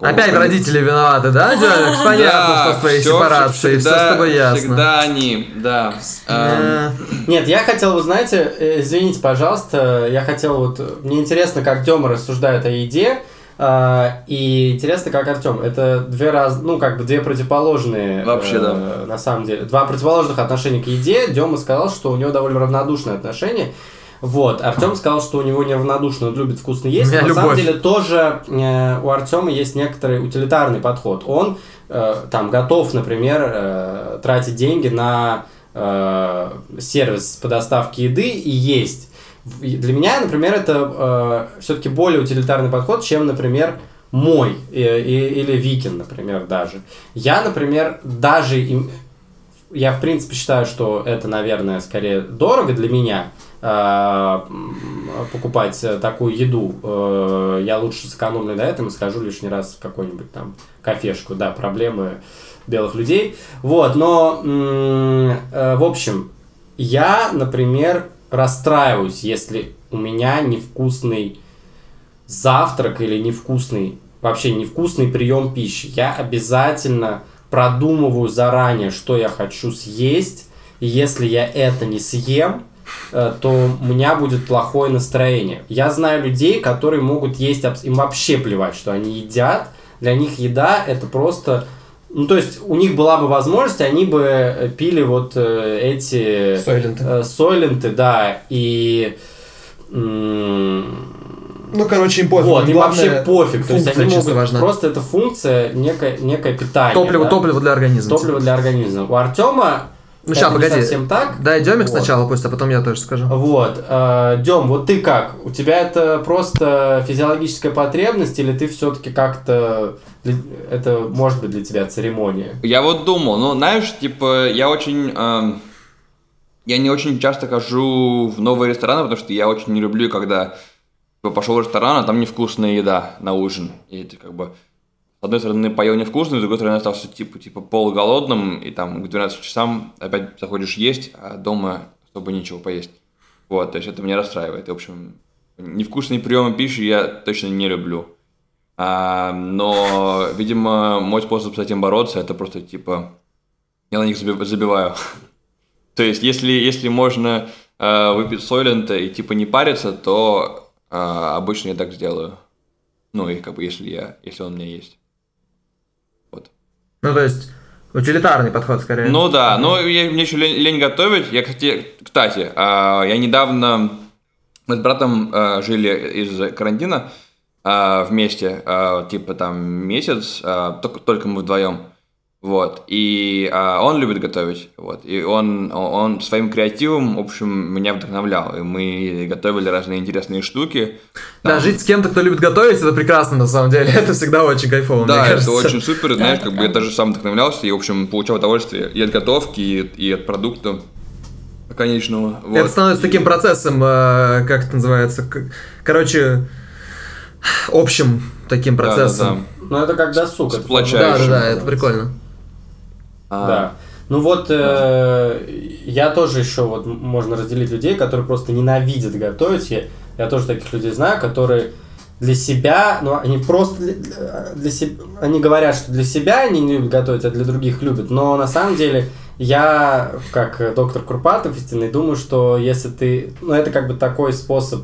Опять родители виноваты, да, Демик? Понятно, что с твоей всё, сепарацией, все с всегда- тобой ясно. Всегда они, да. Эм, Э, Нет, я хотел, вы знаете, э, извините, пожалуйста, я хотел вот, мне интересно, как Тёма рассуждает о еде, и интересно, как Артем. Это две раз, ну, как бы две противоположные, Вообще, э, да. на самом деле, два противоположных отношения к еде. Дема сказал, что у него довольно равнодушное отношение. Вот, Артем сказал, что у него неравнодушно, он любит вкусно есть. На самом любовь. деле тоже э, у Артема есть некоторый утилитарный подход. Он э, там готов, например, э, тратить деньги на э, сервис по доставке еды и есть. Для меня, например, это все-таки более утилитарный подход, чем, например, мой и- и- или Викин, например, даже. Я, например, даже им- я в принципе считаю, что это, наверное, скорее дорого для меня э, покупать э, такую еду. Э, Я лучше сэкономлю на этом и схожу лишний раз в какую-нибудь там кафешку. Да, проблемы белых людей. Вот, но э, в общем, я, например, расстраиваюсь, если у меня невкусный завтрак или невкусный, вообще невкусный прием пищи. Я обязательно продумываю заранее, что я хочу съесть, и если я это не съем, э, то у меня будет плохое настроение. Я знаю людей, которые могут есть, им вообще плевать, что они едят. Для них еда это просто... Ну, то есть, у них была бы возможность, они бы э, пили вот э, эти... Сойленты. э, Сойленты, да, и... Ну, короче, им пофиг. Вот, им вообще пофиг. То есть они могут... важна. Просто это функция, некое, некое питание. Топливо, да? топливо для организма. Топливо для организма. У Артема Ну, это не погоди. совсем так. Дай Демик Вот. сначала пусть, а потом я тоже скажу. Вот. Э, Дем, вот ты как? У тебя это просто физиологическая потребность или ты все-таки как-то... Это может быть для тебя церемония? Я вот думал, ну, знаешь, типа, я очень... эм, я не очень часто хожу в новые рестораны, потому что я очень не люблю, когда типа, пошел в ресторан, а там невкусная еда на ужин. И ты как бы с одной стороны поел невкусно, с другой стороны остался типа, типа полуголодным, и там к 12 часам опять заходишь есть, а дома особо нечего поесть. Вот, то есть это меня расстраивает. И, в общем, невкусные приемы пищи я точно не люблю. А, но, видимо, мой способ с этим бороться, это просто типа я на них заби- забиваю. То есть, если, если можно э, выпить Сойлента и типа не париться, то э, обычно я так сделаю. Ну, и как бы если я, если он у меня есть. Ну, то есть, утилитарный подход скорее. Ну да, но я, мне еще лень, лень готовить. Я, кстати, кстати, а, я недавно мы с братом а, жили из карантина а, вместе, типа там месяц, только, только мы вдвоем. Вот. И а, он любит готовить. Вот. И он, он своим креативом, в общем, меня вдохновлял. И мы готовили разные интересные штуки. Да, Там- жить с кем-то, кто любит готовить, это прекрасно на самом деле. Это всегда очень кайфово, Да, мне это кажется. очень супер, знаешь, это как бы я даже сам вдохновлялся и, в общем, получал удовольствие и от готовки, и, и от продукта конечного. Вот. Это становится таким процессом, э, как это называется, короче, общим таким Да, да, процессом. Ну, это как досуг. это Сплочающим. Да, да, да, это прикольно. А, Да. Ну вот, э, я тоже еще, вот можно разделить людей, которые просто ненавидят готовить. Я, я тоже таких людей знаю, которые для себя, ну, они просто для, для- себя, они говорят, что для себя они не любят готовить, а для других любят. Но на самом деле я, как доктор Курпатов истинный, думаю, что если ты, ну, это как бы такой способ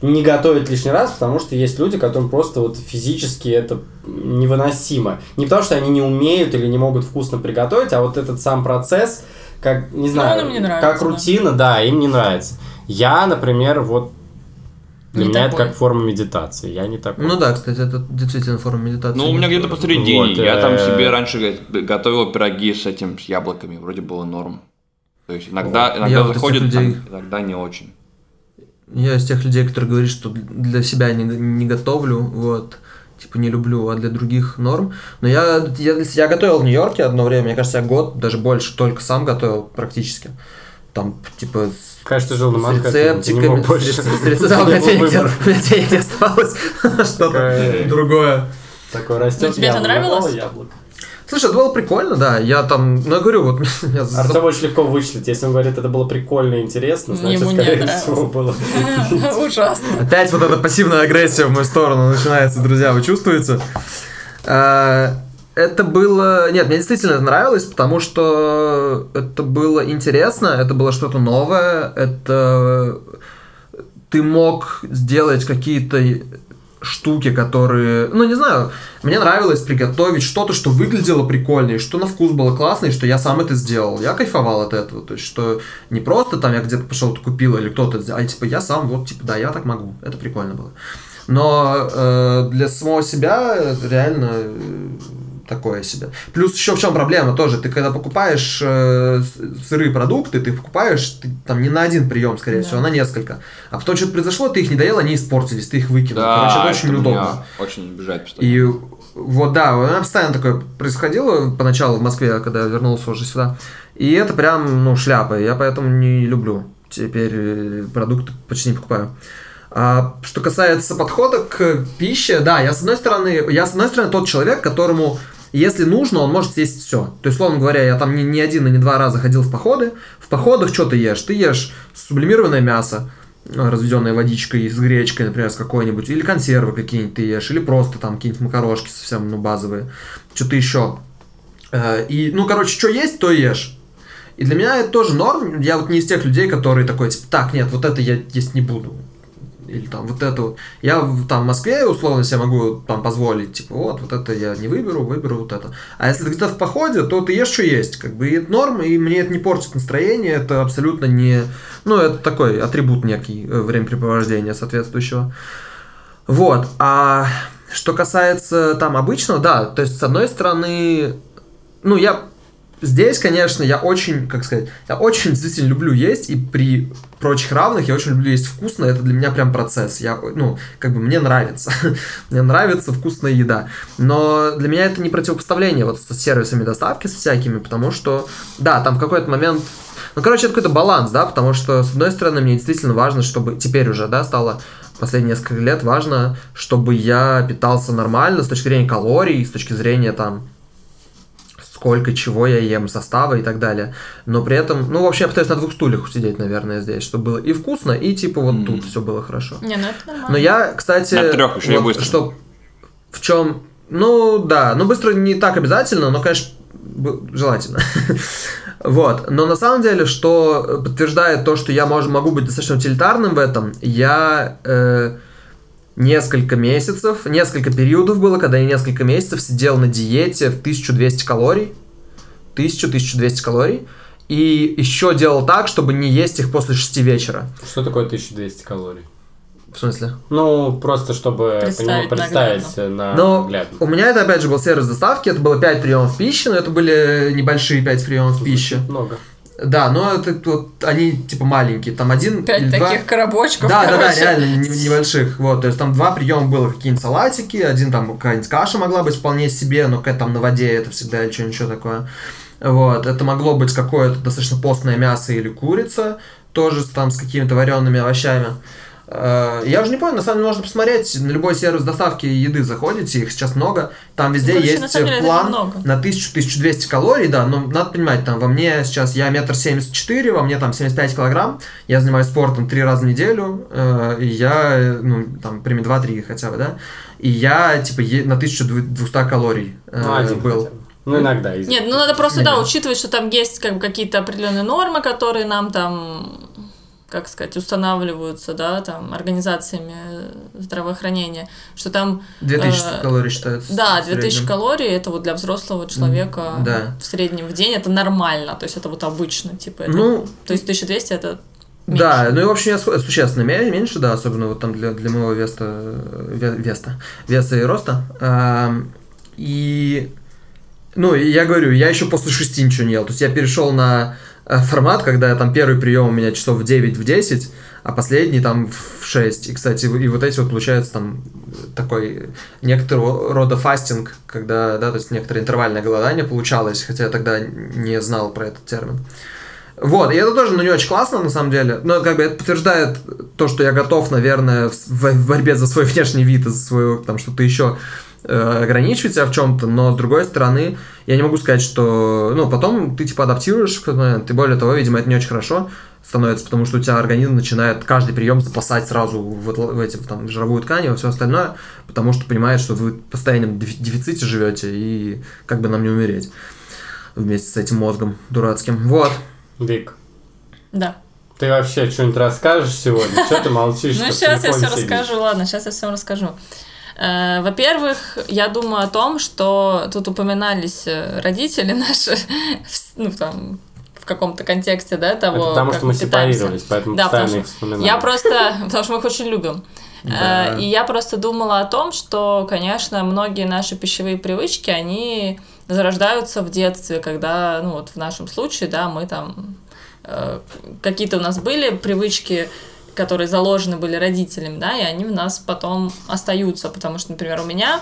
не готовить лишний раз, потому что есть люди, которым просто вот физически это невыносимо. Не потому, что они не умеют или не могут вкусно приготовить, а вот этот сам процесс, как, не знаю, он им не нравится, как да. рутина, да. им не нравится. Я, например, вот для Не меня это такой. как форма медитации. Я не такой. Ну да, кстати, это действительно форма медитации. Ну, у меня где-то посередине. Вот, я там э, себе раньше готовил пироги с этим, с яблоками. Вроде было норм. То есть иногда, иногда Я вот тех заходит, людей- там, иногда не очень. Я из тех людей, которые говорят, что для себя не, не готовлю, вот, типа не люблю, а для других норм. Но я, я, я готовил в Нью-Йорке одно время, мне кажется, я год, даже больше, только сам готовил практически. Там, типа, ты жил на Манхэттене, рецептиками, больше. с, рец- с рецептами, у меня денег не оставалось, что-то другое. Такое растет. Ну, тебе это нравилось? яблоко. Слушай, это было прикольно, да, я там, ну, я говорю, вот, меня Артем очень легко вычислить. Если он говорит, это было прикольно и интересно, значит, Ему не скорее всего, было. Ужасно. Опять вот эта пассивная агрессия в мою сторону начинается, друзья, вы чувствуете? А, Это было... Нет, мне действительно это нравилось, потому что это было интересно, это было что-то новое, это... Ты мог сделать какие-то штуки, которые... Ну, не знаю, мне нравилось приготовить что-то, что выглядело прикольно, и что на вкус было классно, и что я сам это сделал. Я кайфовал от этого. То есть, что не просто там я где-то пошел купил или кто-то, сделал, а типа я сам, вот, типа, да, я так могу. Это прикольно было. Но э, для самого себя это реально э, такое себе. Плюс еще в чем проблема тоже. Ты когда покупаешь э, сырые продукты, ты покупаешь ты, там не на один прием, скорее Да. всего, а на несколько. А потом что-то произошло, ты их не доел, они испортились, ты их выкинул. Да, Короче, это очень меня неудобно. очень обижает постоянно. И вот да, у меня постоянно такое происходило поначалу в Москве, когда я вернулся уже сюда. И это прям, ну, шляпа. Я поэтому не люблю. Теперь э, продукты почти не покупаю. А, что касается подхода к пище, да, я с одной стороны, я с одной стороны тот человек, которому если нужно, он может съесть все. То есть, условно говоря, я там не, не один и не два раза ходил в походы. В походах что ты ешь? Ты ешь сублимированное мясо, разведенное водичкой с гречкой, например, с какой-нибудь, или консервы какие-нибудь ты ешь, или просто там какие-нибудь макарошки совсем, ну, базовые, что-то еще. Э, И, ну, короче, что есть, то ешь. И для меня это тоже норм. Я вот не из тех людей, которые такой, типа, так, нет, вот это я есть не буду. Или там вот это вот. Я там в Москве условно себе могу там позволить, типа, вот, вот это я не выберу, выберу вот это. А если ты где-то в походе, то ты ешь, что есть. Как бы и это норм, и мне это не портит настроение, это абсолютно не... Ну, это такой атрибут некий э, времяпрепровождения соответствующего. Вот, а что касается там обычного, да, то есть с одной стороны, ну я здесь, конечно, я очень, как сказать, я очень действительно люблю есть, и при прочих равных я очень люблю есть вкусно, это для меня прям процесс. Я, ну, как бы мне нравится. мне нравится вкусная еда. Но для меня это не противопоставление вот с сервисами доставки, с всякими, потому что, да, там в какой-то момент ну, короче, это какой-то баланс, да, потому что, с одной стороны, мне действительно важно, чтобы теперь уже, да, стало последние несколько лет важно, чтобы я питался нормально с точки зрения калорий, с точки зрения там сколько чего я ем, состава и так далее. Но при этом, ну, вообще я пытаюсь на двух стульях сидеть, наверное, здесь, чтобы было и вкусно, и типа вот mm. тут все было хорошо. Не, ну это нормально. Но я, кстати, на трех еще вот, быстро. что в чем, ну да, ну быстро не так обязательно, но, конечно, желательно. вот. Но на самом деле, что подтверждает то, что я мож, могу быть достаточно утилитарным в этом, я э, несколько месяцев, несколько периодов было, когда я несколько месяцев сидел на диете в 1200 калорий. 1000-1200 калорий. И еще делал так, чтобы не есть их после 6 вечера. Что такое 1200 калорий? В смысле? Ну, просто чтобы Представить представить на Но наглядно. у меня это опять же был сервис доставки, это было 5 приемов пищи, но это были небольшие 5 приемов пищи. Много. Да, но это вот они типа маленькие, там один Пять два- таких коробочков, Да, да, да, короче. реально не- небольших. Вот, то есть там два приема было какие-нибудь салатики, один там какая-нибудь каша могла быть вполне себе, но какая-то там на воде это всегда что-нибудь еще такое. Вот, это могло быть какое-то достаточно постное мясо или курица, тоже там с какими-то вареными овощами. Э, Я уже не помню, на самом деле можно посмотреть, на любой сервис доставки еды заходите, их сейчас много, там везде Ну, короче, есть на деле план на 1000-1200 калорий, да, но надо понимать, там во мне сейчас, я метр семьдесят четыре, во мне там 75 килограмм, я занимаюсь спортом три раза в неделю, э, и я, э, ну, там, примерно 2-3 хотя бы, да, и я, типа, е- на 1200 калорий Ну, один был. хотя бы. Ну, иногда. Нет, ну надо просто, да, учитывать, что там есть как бы какие-то определенные нормы, которые нам там, как сказать, устанавливаются, да, там, организациями здравоохранения, что там... 2000 э, калорий считается. Да, в 2000 среднем. калорий, это вот для взрослого человека да. в среднем в день, это нормально, то есть это вот обычно, типа, это, Ну, то есть 1200 это Да, меньше. ну и в общем я су- существенно ме- меньше, да, особенно вот там для, для моего веса, ве- веста, веса и роста. Ам, И, ну, я говорю, я еще после шести ничего не ел. То есть я перешел на формат, когда там первый прием у меня часов в 9, в 10, а последний там в 6. И, кстати, и вот эти вот получается там такой некоторого рода фастинг, когда, да, то есть некоторое интервальное голодание получалось, хотя я тогда не знал про этот термин. Вот, и это тоже, ну, не очень классно, на самом деле, но как бы это подтверждает то, что я готов, наверное, в, в- борьбе за свой внешний вид за свою, там, что-то еще э, ограничивать себя в чем-то, но, с другой стороны, я не могу сказать, что, ну, потом ты, типа, адаптируешь в какой-то момент, и более того, видимо, это не очень хорошо становится, потому что у тебя организм начинает каждый прием запасать сразу в, в эти, в, там, в жировую ткань и во все остальное, потому что понимает, что вы в постоянном дефи- дефиците живете, и как бы нам не умереть вместе с этим мозгом дурацким. Вот. Вик, Да. ты вообще что-нибудь расскажешь сегодня? Что ты молчишь? Ну, сейчас я все расскажу, ладно, сейчас я все расскажу. Э, Во-первых, я думаю о том, что тут упоминались э, родители наши, ну, там, в каком-то контексте, да, того, Это потому что мы питаемся. сепарировались, поэтому Да, постоянно потому их вспоминаем. Я просто, потому что мы их очень любим. Да. Э, И я просто думала о том, что, конечно, многие наши пищевые привычки, они зарождаются в детстве, когда, ну вот в нашем случае, да, мы там какие-то у нас были привычки, которые заложены были родителями, да, и они в нас потом остаются, потому что, например, у меня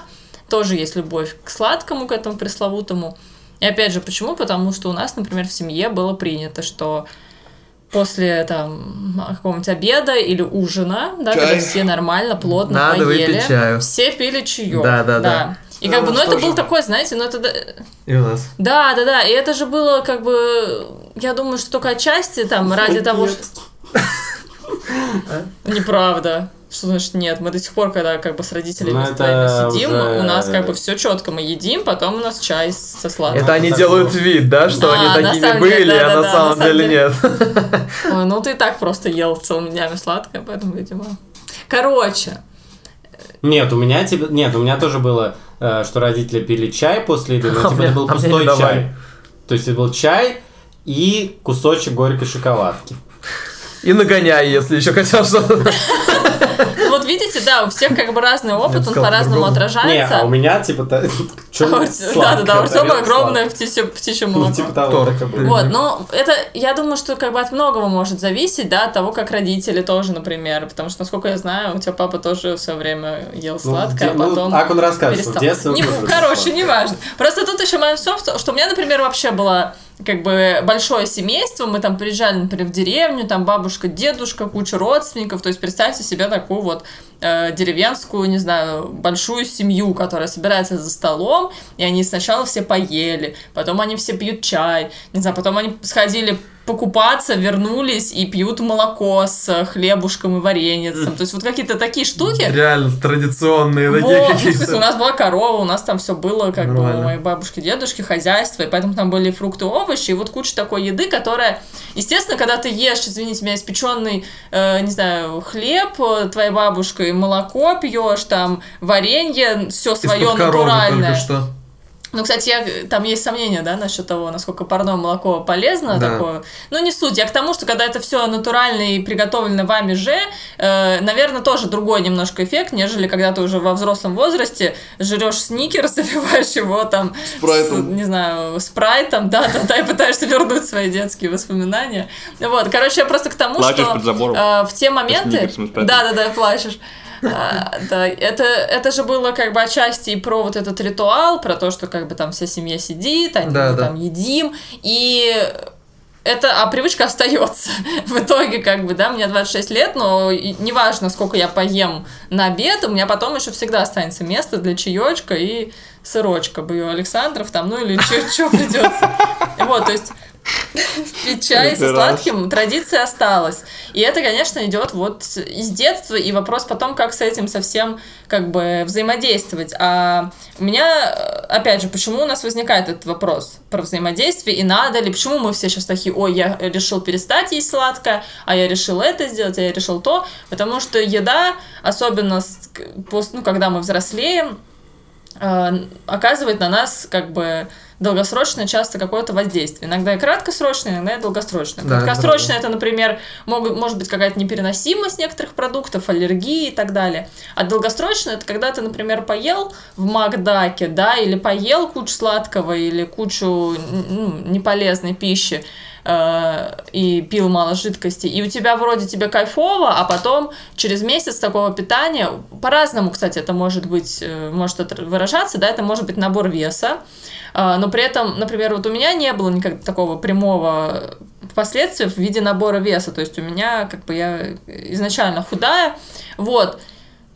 тоже есть любовь к сладкому, к этому пресловутому. И опять же, почему? Потому что у нас, например, в семье было принято, что после там какого-нибудь обеда или ужина, да, Чай. когда все нормально, плотно Надо поели, чаю. все пили чаек. Да, да, да. И как Да, бы, ну это тоже. был такой, знаете, ну это да- И у нас. да, да, да, и это же было как бы, я думаю, что только отчасти там ради того, что... Неправда. Что значит нет? Мы до сих пор, когда как бы с родителями Ну, сидим, уже- у нас как бы все четко. Мы едим, потом у нас чай со сладким. Это они делают вид, да, что Да, они такими деле, были, да, а да, на да, самом на самом деле нет. Ой, ну ты и так просто ел целыми днями сладкое, поэтому, видимо. Короче, Нет, у меня тебе... Нет, у меня тоже было, э, что родители пили чай после еды, но типа это был пустой чай. То есть это был чай и кусочек горькой шоколадки. И нагоняй, если еще хотел что-то. вот видите, да, у всех как бы разный опыт, он по-разному. Не, отражается. а у меня, типа, Да, сладкое, да, да, у Артема огромное птичье. Ну, молоко. типа того, так. Вот, но это, я думаю, что как бы от многого может зависеть, да, от того, как родители тоже, например, потому что, насколько я знаю, у тебя папа тоже в свое время ел Ну, сладкое, а ну, потом Ак, он тоже короче, неважно. Просто тут еще момент в том, что, что у меня, например, вообще было как бы большое семейство, мы там приезжали, например, в деревню, там бабушка, дедушка, куча родственников, то есть представьте себе такую вот э, деревенскую, не знаю, большую семью, которая собирается за столом, и они сначала все поели, потом они все пьют чай, не знаю, потом они сходили покупаться, вернулись и пьют молоко с хлебушком и вареньицем. То есть вот какие-то такие штуки. Реально традиционные Вот, такие ну, в смысле, у нас была корова, у нас там все было, как бы, у моей бабушки, дедушки, хозяйство, и поэтому там были фрукты, овощи, и вот куча такой еды, которая, естественно, когда ты ешь, извините меня, испеченный, э, не знаю, хлеб э, твоей бабушкой, молоко пьешь, там, варенье, все свое коровы натуральное. только что. Ну, кстати, я, там есть сомнения, да, насчет того, насколько парное молоко полезно Да. такое. Ну, не суть. Я к тому, что когда это все натурально и приготовлено вами же, э, наверное, тоже другой немножко эффект, нежели когда ты уже во взрослом возрасте жрешь сникерс, запиваешь его там, Спрайтом. с, не знаю, спрайтом, да, да, да, и пытаешься вернуть свои детские воспоминания. Вот, короче, я просто к тому, Плачешь что э, в те моменты... сникерсом и спрайтом. Да, да, да, плачешь. А, Да, это, это же было как бы отчасти и про вот этот ритуал, про то, что как бы там вся семья сидит, они Да, да. там едим, и это, а привычка остается. В итоге, как бы, да, мне 26 лет, но неважно, сколько я поем на обед, у меня потом еще всегда останется место для чаечка и сырочка, бою Александров там, ну или что придется. Вот, то есть пить чай со сладким традиция осталась. И это, конечно, идет вот из детства, и вопрос потом, как с этим совсем как бы взаимодействовать. А у меня, э, опять же, почему у нас возникает этот вопрос про взаимодействие, и надо ли, почему мы все сейчас такие, ой, я решил перестать есть сладкое, а я решил это сделать, а я решил то, потому что еда, особенно ну, когда мы взрослеем, оказывает на нас как бы долгосрочное часто какое-то воздействие. Иногда и краткосрочное, иногда и долгосрочное. Да, это Краткосрочное это, например, могут, может быть какая-то непереносимость некоторых продуктов, аллергии и так далее. А долгосрочное это когда ты, например, поел в Макдаке, да, или поел кучу сладкого, или кучу ну, неполезной пищи, э, и пил мало жидкости, и у тебя вроде тебе кайфово, а потом через месяц такого питания, по-разному, кстати, это может быть, э, может выражаться, да, это может быть набор веса, э, но при этом, например, вот у меня не было никак такого прямого последствия в виде набора веса, то есть у меня, как бы, я изначально худая, вот,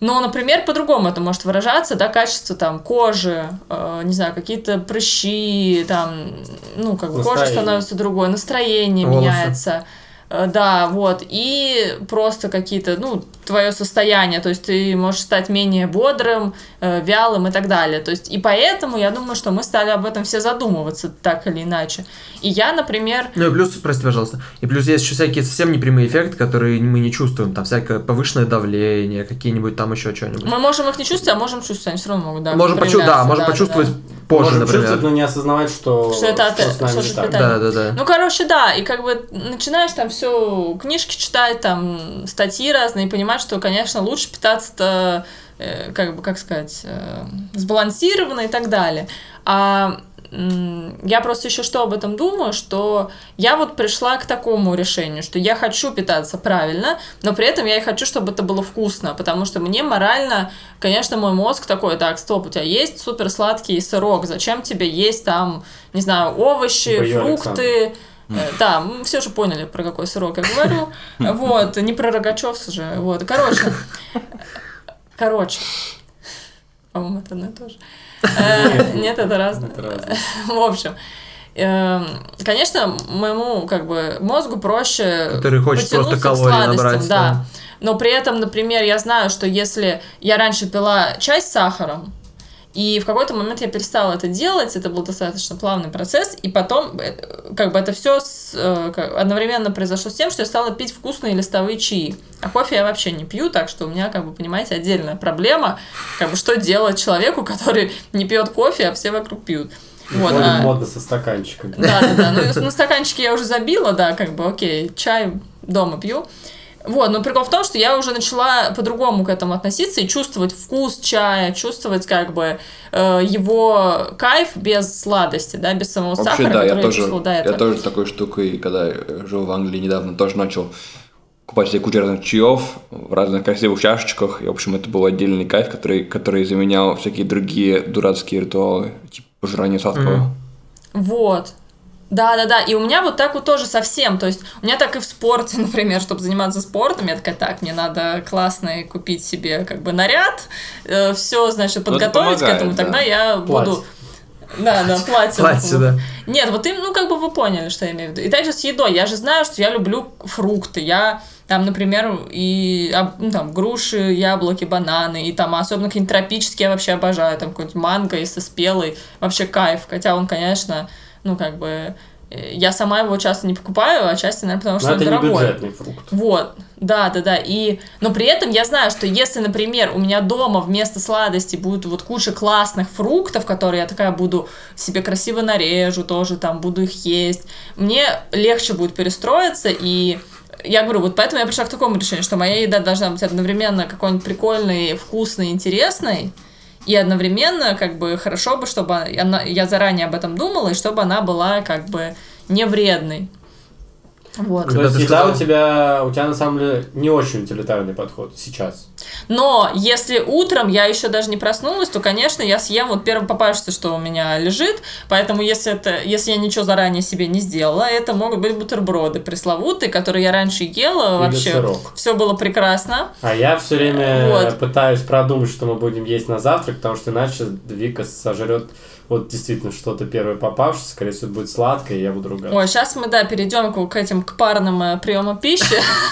но, например, по-другому это может выражаться, да, качество там кожи, э, не знаю, какие-то прыщи, там, ну, как бы кожа становится другой, настроение Волосы. меняется. Э, Да, вот, и просто какие-то, ну, твое состояние, то есть ты можешь стать менее бодрым, э, вялым и так далее. То есть, и поэтому я думаю, что мы стали об этом все задумываться так или иначе. И я, например, Ну и плюс, прости, пожалуйста, и плюс есть еще всякие совсем непрямые эффекты, которые мы не чувствуем, там всякое повышенное давление, какие-нибудь там еще что-нибудь. мы можем их не чувствовать, а можем чувствовать, они все равно могут, да, можем почу- да, можем да, почувствовать да. позже, Можем например. чувствовать, но не осознавать, что, Что это от- с нами что. Да, да, да. Ну, короче, да, и как бы начинаешь там все книжки читать, там статьи разные, и понимать, что, конечно, лучше питаться-то, э, как бы, как сказать, э, сбалансированно и так далее. А я просто еще что об этом думаю, что я вот пришла к такому решению, что я хочу питаться правильно, но при этом я и хочу, чтобы это было вкусно, потому что мне морально, конечно, мой мозг такой, так, стоп, у тебя есть супер сладкий сырок, зачем тебе есть там, не знаю, овощи, Бою фрукты, Э, Да, мы все же поняли, про какой сырок я говорю. Вот, не про Рогачевса же. Вот, короче. Короче. По-моему, это одно и то же. Э, Нет, это разное. Это разное. В общем, эм, конечно, моему как бы мозгу проще Который хочет просто к калорий сладостям, набрать, да. Но при этом, например, я знаю, что если я раньше пила чай с сахаром, и в какой-то момент я перестала это делать, это был достаточно плавный процесс, и потом э, как бы это все одновременно произошло с тем, что я стала пить вкусные листовые чаи. А кофе я вообще не пью, так что у меня, как бы, понимаете, отдельная проблема, как бы, что делать человеку, который не пьет кофе, а все вокруг пьют. Вот, а- модно со стаканчиками. да, да, да. Ну, на стаканчике я уже забила, да, как бы, окей, чай дома пью. Вот, но прикол в том, что я уже начала по-другому к этому относиться и чувствовать вкус чая, чувствовать как бы э, его кайф без сладости, да, без самого Вообще, сахара, да, я который тоже, этого. я тоже такой штукой, когда жил в Англии недавно, тоже начал покупать себе кучу разных чаев в разных красивых чашечках. И, в общем, это был отдельный кайф, который, который заменял всякие другие дурацкие ритуалы, типа пожирания сладкого. Мгм. Вот. Да, да, да. И у меня вот так вот тоже совсем. То есть у меня так и в спорте, например, чтобы заниматься спортом, я такая, так, мне надо классный купить себе как бы наряд, все, значит, это подготовить к помогает, этому, да. тогда я Платье. буду... Да, да, платье. Платье, да. Нет, вот им, ну, как бы вы поняли, что я имею в виду. И также с едой. Я же знаю, что я люблю фрукты. Я там, например, и ну, там, груши, яблоки, бананы, и там особенно какие-нибудь тропические я вообще обожаю. Там какой-нибудь манго, если спелый, вообще кайф. Хотя он, конечно, ну, как бы, э, я сама его часто не покупаю, а часто, наверное, потому Но что он это не дорогой. бюджетный фрукт. Вот, да, да, да. И, но при этом я знаю, что если, например, у меня дома вместо сладостей будет вот куча классных фруктов, которые я такая буду себе красиво нарежу, тоже там буду их есть, мне легче будет перестроиться и я говорю, вот поэтому я пришла к такому решению, что моя еда должна быть одновременно какой-нибудь прикольной, вкусной, интересной, и одновременно, как бы, хорошо бы, чтобы она, я заранее об этом думала, и чтобы она была, как бы, не вредной. Вот. Когда То есть сказала- у тебя, у тебя на самом деле не очень утилитарный подход сейчас. Но если утром я еще даже не проснулась, то, конечно, я съем вот первое попавшееся, что у меня лежит. Поэтому, если, это, если я ничего заранее себе не сделала, это могут быть бутерброды пресловутые, которые я раньше ела. Или вообще сырок. все было прекрасно. А я все время Вот. пытаюсь продумать, что мы будем есть на завтрак, потому что иначе Вика сожрет вот действительно что-то первое попавшееся, скорее всего, будет сладкое, и я буду ругаться. Ой, сейчас мы, да, перейдем к, к этим, к парным э, приемам пищи.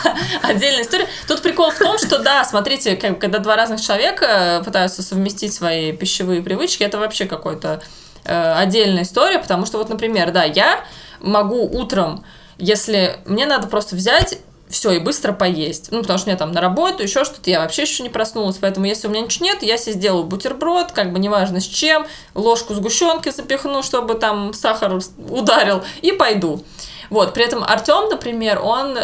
Отдельная история. Тут прикол в том, что, да, смотрите, когда два разных человека пытаются совместить свои пищевые привычки, это вообще какой-то э, отдельная история, потому что вот, например, да, я могу утром, если мне надо просто взять все и быстро поесть. Ну, потому что мне там на работу, еще что-то, я вообще еще не проснулась, поэтому если у меня ничего нет, я себе сделаю бутерброд, как бы неважно с чем, ложку сгущенки запихну, чтобы там сахар ударил, и пойду. Вот, при этом Артем, например, он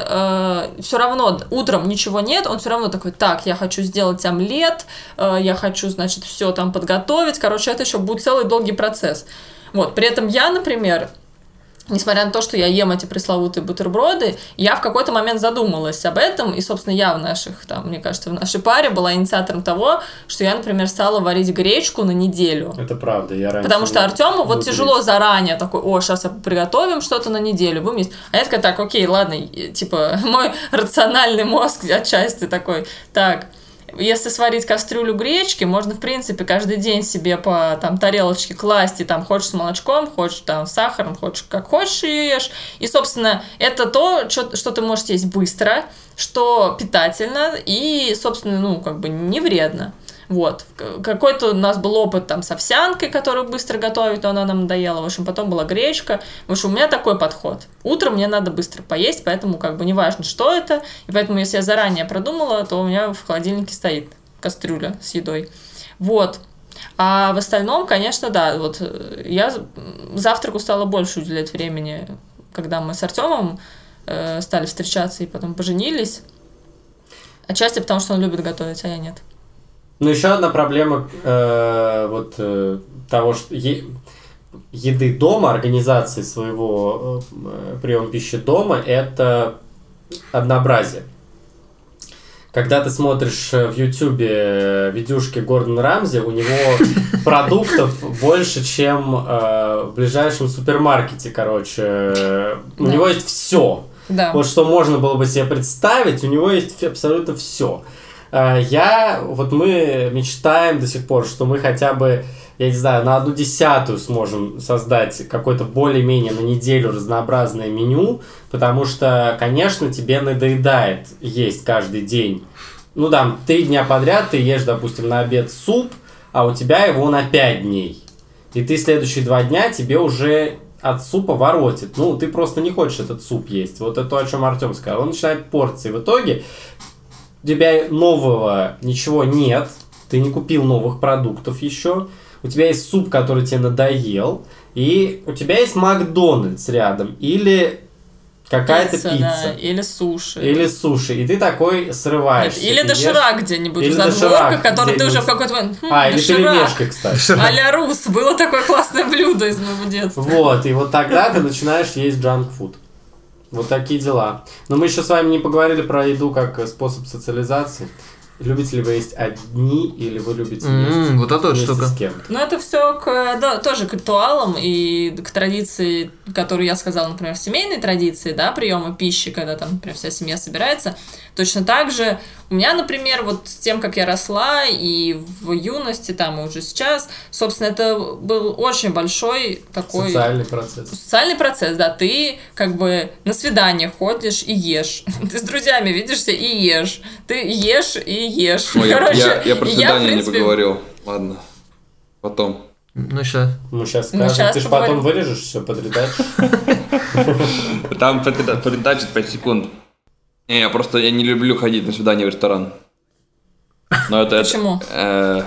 все равно утром ничего нет, он все равно такой, так, я хочу сделать омлет, э, я хочу, значит, все там подготовить. Короче, это еще будет целый долгий процесс. Вот, при этом я, например, Несмотря на то, что я ем эти пресловутые бутерброды, я в какой-то момент задумалась об этом, и, собственно, я в наших, там, мне кажется, в нашей паре была инициатором того, что я, например, стала варить гречку на неделю. Это правда, я раньше... Потому что Артему вот тяжело заранее такой, о, сейчас приготовим что-то на неделю, будем есть. А я такая, так, окей, ладно, типа, мой рациональный мозг отчасти такой, так, если сварить кастрюлю гречки, можно, в принципе, каждый день себе по там тарелочке класть, и там хочешь с молочком, хочешь там с сахаром, хочешь как хочешь ее ешь. И, собственно, это то, что, что ты можешь есть быстро, что питательно и, собственно, ну, как бы не вредно. Вот. Какой-то у нас был опыт там с овсянкой, которую быстро готовить, но она нам надоела. В общем, потом была гречка. В общем, у меня такой подход. Утром мне надо быстро поесть, поэтому как бы не важно, что это. И поэтому, если я заранее продумала, то у меня в холодильнике стоит кастрюля с едой. Вот. А в остальном, конечно, да, вот э, я завтраку стала больше уделять времени, когда мы с Артемом э, стали встречаться и потом поженились. Отчасти потому, что он любит готовить, а я нет. Ну, еще одна проблема э, вот э, того, что е- еды дома, организации своего э, приема пищи дома, это однообразие. Когда ты смотришь э, в Ютубе э, видюшки Гордона Рамзи, у него продуктов больше, чем э, в ближайшем супермаркете, короче. У Да. него есть все. Да. Вот что можно было бы себе представить, у него есть абсолютно все. Я, вот мы мечтаем до сих пор, что мы хотя бы, я не знаю, на одну десятую сможем создать какое-то более-менее на неделю разнообразное меню, потому что, конечно, тебе надоедает есть каждый день. Ну, там, три дня подряд ты ешь, допустим, на обед суп, а у тебя его на пять дней. И ты следующие два дня тебе уже от супа воротит. Ну, ты просто не хочешь этот суп есть. Вот это то, о чем Артем сказал. Он начинает порции. В итоге у тебя нового ничего нет. Ты не купил новых продуктов еще. У тебя есть суп, который тебе надоел. И у тебя есть Макдональдс рядом. Или какая-то Пицца, пицца. да, или суши. Или суши, и ты такой Нет, срываешься. или ты доширак где-нибудь Или в задворках, который ты уже в какой-то момент... «Хм, А, или доширак». пельмешка, кстати. А-ля рус. Было такое классное блюдо из моего детства. Вот, и вот тогда ты начинаешь есть джанк-фуд. Вот такие дела. Но мы еще с вами не поговорили про еду как способ социализации. Любите ли вы есть одни, или вы любите есть вот это вот вместе штука. с кем-то? Ну, это все к, да, тоже к ритуалам и к традиции, которую я сказала, например, в семейной традиции, да, приема пищи, когда там, например, вся семья собирается. Точно так же у меня, например, вот с тем, как я росла и в юности, там, и уже сейчас, собственно, это был очень большой такой... Социальный процесс. Социальный процесс, да, ты как бы на свидание ходишь и ешь. Ты с друзьями видишься и ешь. Ты ешь и ешь. Ой, я, Короче, я, я про свидание в не принципе, поговорил. Ладно. Потом. Ну, сейчас. Ну, сейчас Ну, скажем. щас ты же потом вырежешь все, подредачишь. Там передача 5 секунд. Не, я просто я не люблю ходить на свидание в ресторан. Но это... это, Почему? э,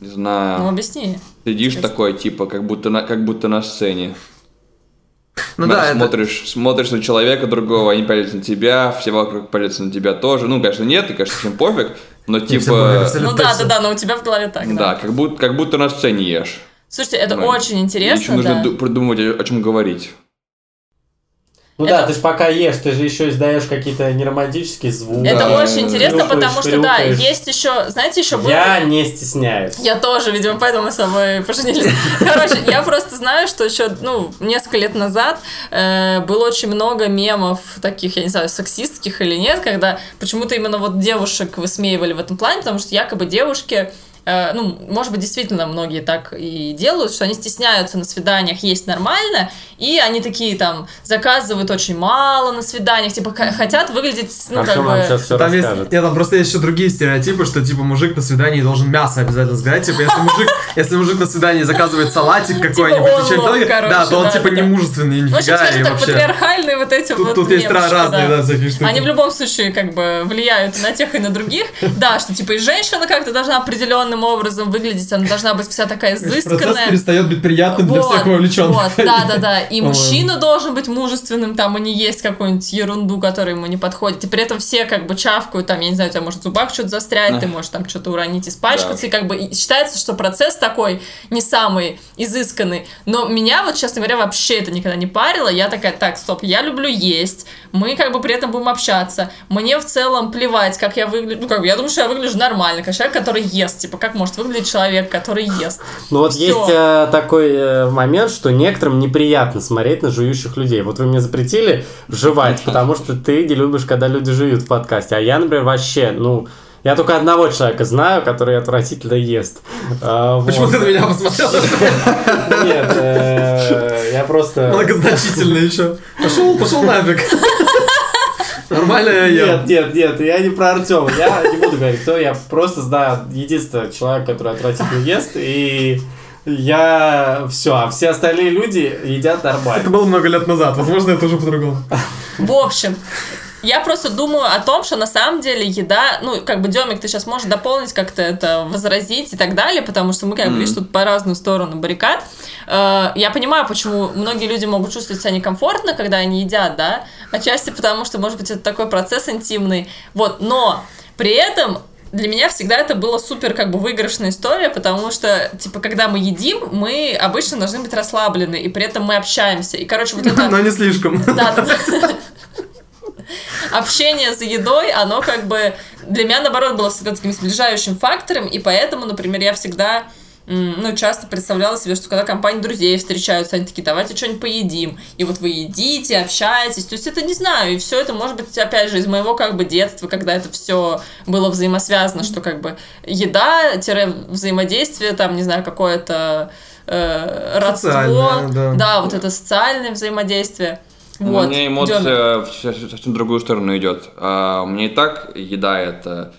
не Ну, знаю. объясни. Сидишь такой, типа, как будто на, как будто на сцене. Ну да, это... смотришь, смотришь на человека другого, они пялятся на тебя, все вокруг пялятся на тебя тоже. Ну, конечно, нет, и, конечно, всем пофиг, но типа... Ну да, да, да, но у тебя в голове так, Да, да. как будто, как будто на сцене ешь. Слушайте, это Да. очень Еще интересно, нужно да. ду- придумывать, о чем говорить. Ну Это- да, ты же пока ешь, ты же еще издаешь какие-то неромантические звуки. Это Да. очень интересно, потому что, да, есть еще, знаете, еще было... Я не стесняюсь. Я тоже, видимо, поэтому мы с тобой поженились. Короче, я просто знаю, что еще, ну, несколько лет назад э, было очень много мемов таких, я не знаю, сексистских или нет, когда почему-то именно вот девушек высмеивали в этом плане, потому что якобы девушки ну, может быть, действительно многие так и делают, что они стесняются на свиданиях есть нормально, и они такие там заказывают очень мало на свиданиях, типа хотят выглядеть, ну, как Артем нам бы... все Там есть, нет, там просто есть еще другие стереотипы, что типа мужик на свидании должен мясо обязательно сказать. Типа, если мужик, если мужик на свидании заказывает салатик какой-нибудь, он и что-нибудь лох, короче, да, то он да, типа да, не мужественный, общем, нифига, и скажем так, вообще. патриархальные вот эти Тут, вот тут есть разные, да. да, всякие штуки. Они в любом случае как бы влияют и на тех, и на других. Да, что типа и женщина как-то должна определенным образом выглядеть, она должна быть вся такая Процесс изысканная. перестает быть приятным для Вот, всех вовлеченных. Вот, да, да, да. И мужчина должен быть мужественным, там, и не есть какую-нибудь ерунду, которая ему не подходит. И при этом все как бы чавкают, там, я не знаю, у тебя может в зубах что-то застрять, ты можешь там что-то уронить, испачкаться. Да. И как бы и считается, что процесс такой не самый изысканный. Но меня вот, честно говоря, вообще это никогда не парило. Я такая, так, стоп, я люблю есть. Мы как бы при этом будем общаться. Мне в целом плевать, как я выгляжу. Ну, как бы, я думаю, что я выгляжу нормально, как человек, который ест. Типа, как может выглядеть человек, который ест. Ну вот Всё. есть э, такой э, момент, что некоторым неприятно смотреть на жующих людей. Вот вы мне запретили жевать, потому что ты не любишь, когда люди жуют в подкасте. А я, например, вообще, ну, я только одного человека знаю, который отвратительно ест. А, вот. Почему ты на меня посмотрел? Нет, э, я просто... Многозначительно еще. Пошел, пошел нафиг. Нормально я. Нет, нет, нет, я не про Артема. Я не буду говорить, кто я просто знаю единственного человека, который отвратительно ест, и я все, а все остальные люди едят Это нормально. было много лет назад, возможно, это уже по-другому. В общем, я просто думаю о том, что на самом деле еда, ну, как бы, Демик, ты сейчас можешь дополнить как-то это, возразить и так далее, потому что мы, как бы, видишь, тут по разную сторону баррикад. Э, Я понимаю, почему многие люди могут чувствовать себя некомфортно, когда они едят, да, отчасти потому, что, может быть, это такой процесс интимный, вот, но при этом для меня всегда это была супер как бы выигрышная история, потому что, типа, когда мы едим, мы обычно должны быть расслаблены, и при этом мы общаемся. И, короче, вот это... Но не слишком. Да, да, да. Общение за едой, оно как бы для меня, наоборот, было всегда таким сближающим фактором, и поэтому, например, я всегда ну, часто представляла себе, что когда компания друзей встречаются, они такие, давайте что-нибудь поедим. И вот вы едите, общаетесь. То есть это не знаю, и все это может быть, опять же, из моего как бы детства, когда это все было взаимосвязано, что как бы еда-взаимодействие, там, не знаю, какое-то э, родство. Социальное, да. вот это социальное взаимодействие. У Вот. меня Демик. эмоция в со- совсем другую сторону идет. А, у меня и так еда это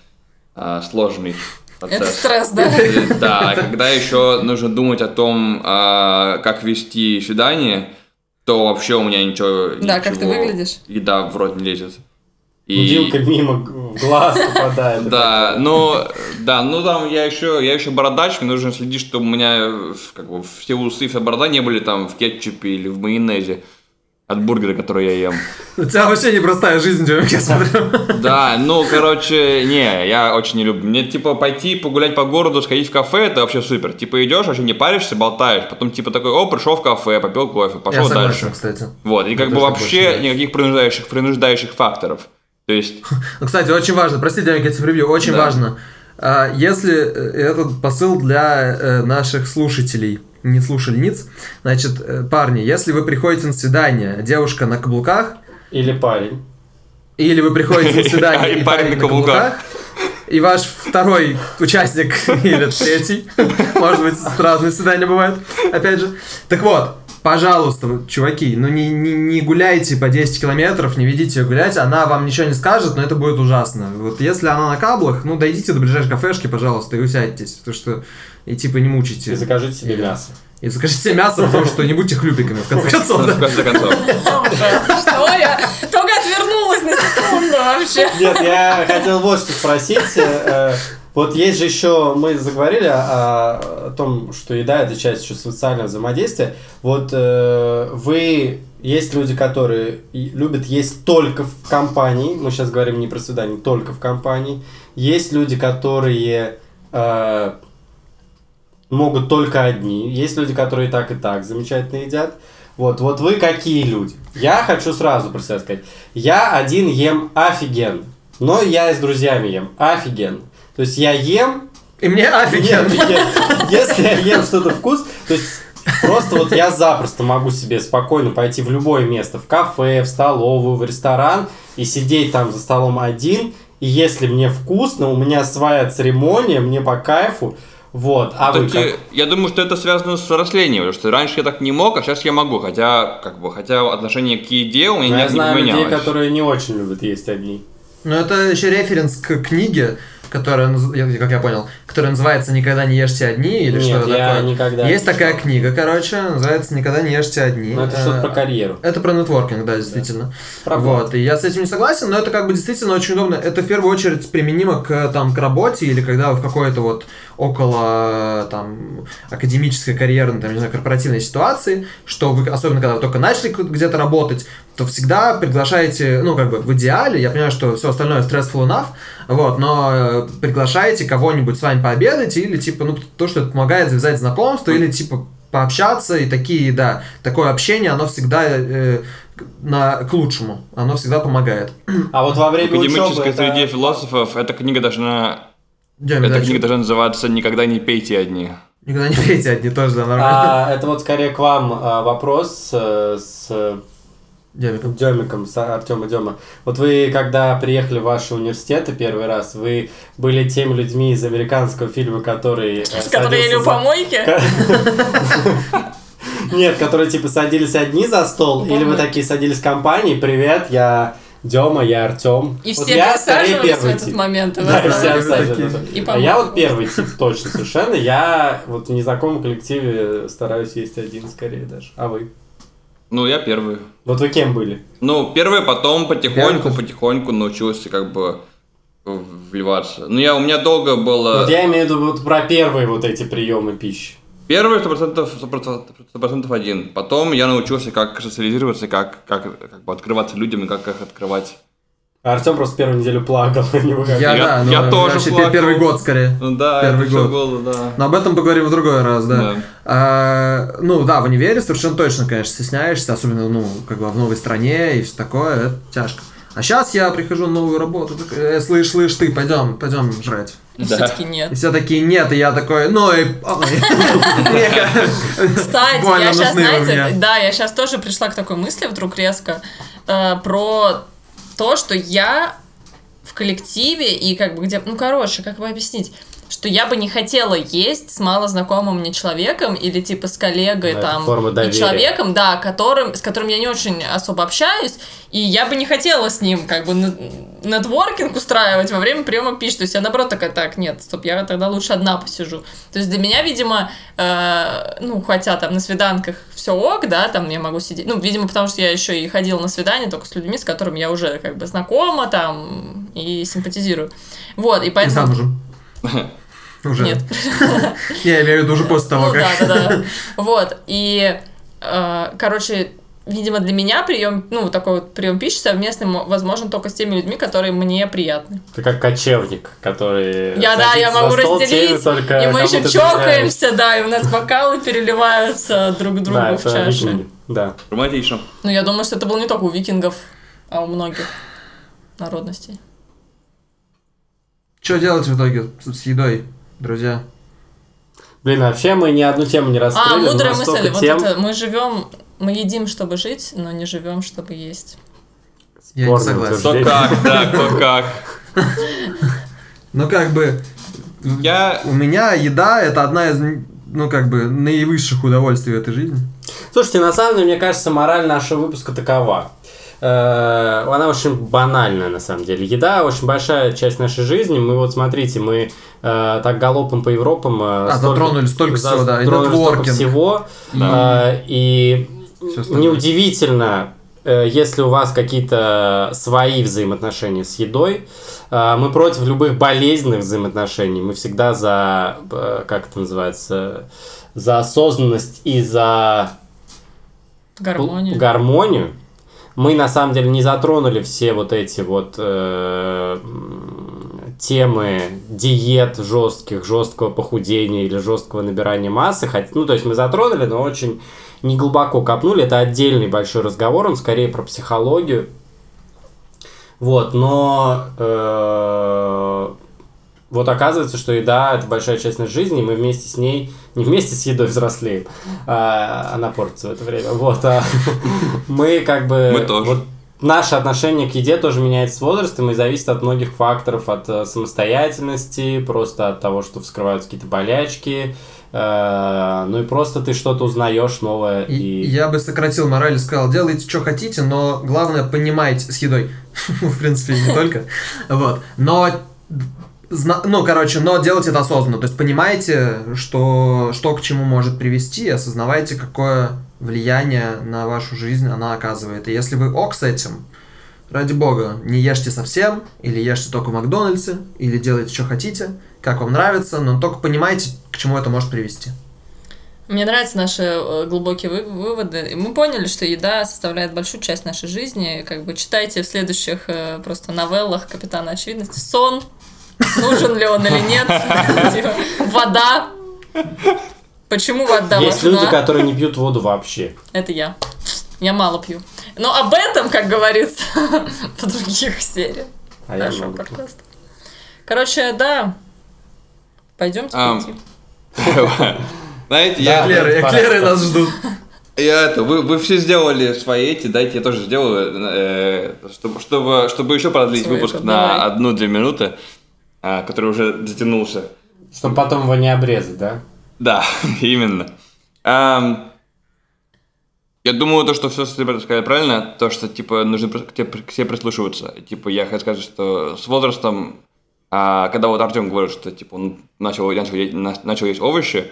а, сложный процесс. Это стресс, да? Да, когда еще нужно думать о том, а, как вести свидание, то вообще у меня ничего... Да, как ты выглядишь. Еда в рот не лезет. Вилка мимо г- в глаз попадает. Да, ну, да, ну там я еще, я еще бородач, мне нужно следить, чтобы у меня как бы все усы, вся борода не были там в кетчупе или в майонезе. От бургера, который я ем. У тебя вообще непростая жизнь, Демик, я смотрю. Да, ну, короче, не, я очень не люблю. Мне, типа, пойти погулять по городу, сходить в кафе, это вообще супер. Типа, идешь, вообще не паришься, болтаешь. Потом, типа, такой, о, пришел в кафе, попил кофе, Я пошел согласен, дальше. кстати. Вот, и как бы вообще никаких принуждающих, принуждающих факторов. То есть, Ну, кстати, очень важно, прости, Демик, я тебя прибью, очень Да. важно. А, Если э, этот посыл для э, наших слушателей, не слушальниц, значит, э, парни, если вы приходите на свидание, девушка на каблуках, Или парень. или вы приходите на свидание, И парень на каблуках, и ваш второй участник, или третий, может быть, разные свидания бывают, опять же. Так вот, пожалуйста, чуваки, ну не, не, не гуляйте по 10 километров, не ведите ее гулять, она вам ничего не скажет, но это будет ужасно. Вот если она на каблах, ну дойдите до ближайшей кафешки, пожалуйста, и усядьтесь, потому что и типа не мучите. И закажите себе мясо. И закажите себе мясо, потому что не будьте хлюпиками, в конце концов. в да. конце концов. Ужасно. Что я? Только отвернулась на секунду вообще. Нет, я хотел вот что спросить. Э, Вот есть же еще, мы заговорили о, о том, что еда это часть еще социального взаимодействия. Вот э, вы, есть люди, которые и- любят есть только в компании. Мы сейчас говорим не про свидание, только в компании. Есть люди, которые э, могут только одни. Есть люди, которые и так и так замечательно едят. Вот, вот вы какие люди? Я хочу сразу про себя сказать. Я один ем офиген. Но я и с друзьями ем офиген. То есть я ем, И мне офигенно. офиген. Если я ем что-то вкус, то есть просто вот я запросто могу себе спокойно пойти в любое место, в кафе, в столовую, в ресторан и сидеть там за столом один. И если мне вкусно, у меня своя церемония, мне по кайфу. Вот, а вы Кстати, как? я думаю, что это связано с взрослением, потому что раньше я так не мог, а сейчас я могу, хотя, как бы, хотя отношение к еде у меня Ну, не, я не знаю людей, которые не очень любят есть одни. Ну, это еще референс к книге, которая, как я понял, которая называется «Никогда не ешьте одни» или Нет, что-то такое. никогда Есть не такая книга, короче, называется «Никогда не ешьте одни». Ну, это что-то Э, про карьеру. Это про нетворкинг, да, действительно. Про вот, и я с этим не согласен, но это как бы действительно очень удобно. Это в первую очередь применимо к, там, к работе или когда вы в какой-то вот около там академической карьерной, там, не знаю, корпоративной ситуации, что вы, особенно когда вы только начали где-то работать, то всегда приглашаете, ну, как бы в идеале, я понимаю, что все остальное stressful enough, вот, но э, приглашаете кого-нибудь с вами пообедать или, типа, ну, то, что это помогает завязать знакомство или, типа, пообщаться и такие, да, такое общение, оно всегда э, на, к лучшему, оно всегда помогает. А вот во время учебы... академической это- среде философов эта книга должна, Демя, эта книга должна называться «Никогда не пейте одни». Никогда не пейте одни тоже, да, нормально. А, это вот скорее к вам а, вопрос э, с Демиком. Демиком, Артема Дема. Вот вы, когда приехали в ваши университеты первый раз, вы были теми людьми из американского фильма, который... э, Которые ели за- помойки. Нет, которые типа садились одни за стол, или вы такие садились в компании, привет, я Дема, я Артем. И все присаживались в этот момент. и вы Да, и все. И А я вот первый тип точно совершенно. Я вот в незнакомом коллективе стараюсь есть один скорее даже. А вы? Ну, я первый. Вот вы кем были? Ну, первый, потом потихоньку, тоже. потихоньку научился как бы вливаться. Ну, я, у меня долго было... Вот я имею в виду вот про первые вот эти приемы пищи. Первый сто процентов, сто процентов один. Потом я научился, как социализироваться, как, как, как бы открываться людям и как их открывать. А Артем просто первую неделю плакал. Я, да, ну, я тоже вообще плакал. первый год скорее. Ну да, Первый год. было, да. Но об этом поговорим в другой раз, да. Да. А, ну да, в универе совершенно точно, конечно, стесняешься, особенно, ну, как бы в новой стране и все такое, это тяжко. А сейчас я прихожу на новую работу, такой, э, слышь, слышь, ты, пойдем, пойдем жрать. И Да. все-таки нет. И все такие, нет, и я такой, ну и... Кстати, я сейчас, знаете, да, я сейчас тоже пришла к такой мысли вдруг резко э, про то, что я в коллективе и как бы где, ну короче, как бы объяснить, что я бы не хотела есть с малознакомым мне человеком или типа с коллегой Да, там и человеком, да, которым, с которым я не очень особо общаюсь, и я бы не хотела с ним как бы нет- нетворкинг устраивать во время приема пищи. То есть я наоборот такая, так, нет, стоп, я тогда лучше одна посижу. То есть для меня, видимо, э, ну, хотя там на свиданках все ок, да, там я могу сидеть, ну, видимо, потому что я еще и ходила на свидания только с людьми, с которыми я уже как бы знакома там и симпатизирую. Вот, и И поэтому... замужем. Уже. Нет. Не, я имею в виду уже после того, Ну как... да, да, да. Вот. И, э, короче, видимо, для меня прием, ну, такой вот прием пищи совместный мо- возможен только с теми людьми, которые мне приятны. Ты как кочевник, который... Я, да, я могу стол, разделить, только и мы еще чокаемся, да, и у нас бокалы переливаются друг другу Да, в викинги. Да. Романтично. Ну, я думаю, что это было не только у викингов, а у многих народностей. Что делать в итоге с едой, друзья? Блин, вообще мы ни одну тему не А, раскрыли. но мудрая мысль. Вот тем это мы живем, мы едим, чтобы жить, но не живем, чтобы есть. Я не согласен. Кто как, да, кто как. Ну, как бы, Я... у меня еда это одна из, ну, как бы, наивысших удовольствий в этой жизни. Слушайте, на самом деле, мне кажется, мораль нашего выпуска такова. Э, Она очень банальная, на самом деле. Еда очень большая часть нашей жизни. Мы вот, смотрите, мы э, так галопом по Европам... э, А, затронули столько всего, да, и затронули столько всего. Да. Э, И неудивительно, э, если у вас какие-то свои взаимоотношения с едой. Э, Мы против любых болезненных взаимоотношений. Мы всегда за, э, как это называется, за осознанность и за Гармонию. гармонию. Мы на самом деле не затронули все вот эти вот э, темы диет жестких, жесткого похудения или жесткого набирания массы. Хоть- Ну, то есть мы затронули, но очень не глубоко копнули. Это отдельный большой разговор, он скорее про психологию. Вот, но э, вот оказывается, что еда это большая часть нашей жизни, и мы вместе с ней, не вместе с едой взрослеем, а она портится в это время. Вот, а мы как бы... Мы тоже. вот наше отношение к еде тоже меняется с возрастом и зависит от многих факторов, от э, самостоятельности, просто от того, что вскрываются какие-то болячки, э, ну и просто ты что-то узнаешь новое. И И, я бы сократил мораль и сказал, делайте, что хотите, но главное, понимайте с едой. В принципе, не только. Вот. Но зна- ну, короче, но делать это осознанно. То есть понимаете, что, что к чему может привести, осознавайте, какое влияние на вашу жизнь она оказывает. И если вы ок с этим, ради бога, не ешьте совсем, или ешьте только в Макдональдсе, или делайте, что хотите, как вам нравится, но только понимайте, к чему это может привести. Мне нравятся наши э, глубокие вы- выводы. И мы поняли, что еда составляет большую часть нашей жизни. Как бы читайте в следующих э, просто новеллах Капитана Очевидности. Сон. Нужен ли он или нет. Типа, Вода. Почему вода Есть важна? люди, которые не пьют воду вообще. Это я. Я мало пью. Но об этом, как говорится, в других сериях А я нашего много. Короче, да. Пойдемте. Знаете, я... Эклеры, нас ждут. Я это, вы, вы все сделали свои эти, дайте я тоже сделаю, э, чтобы, чтобы, чтобы еще продлить Свои, выпуск это на давай. одну-две минуты, который уже затянулся. Чтобы потом его не обрезать, да? Да, именно. Ам, я думаю, то, что все ребята сказали правильно, то, что, типа, нужно к себе прислушиваться. Типа, я хочу сказать, что с возрастом, а, когда вот Артем говорит, что, типа, он начал, начал, начал есть овощи,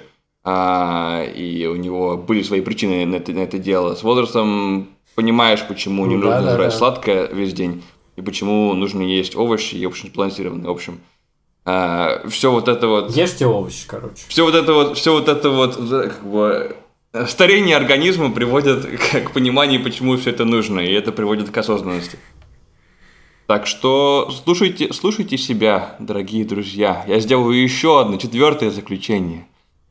а, и у него были свои причины на это, на это дело, с возрастом понимаешь, почему не Ну нужно да, жрать да. сладкое весь день, и почему нужно есть овощи, и, в общем, сбалансированно, в общем. Все вот это вот Ешьте овощи, короче. все вот это вот, все вот это вот, как бы, э, старение организма приводит к, к пониманию, почему все это нужно, и это приводит к осознанности. Так что слушайте, слушайте себя, дорогие друзья. Я сделаю еще одно, четвертое заключение.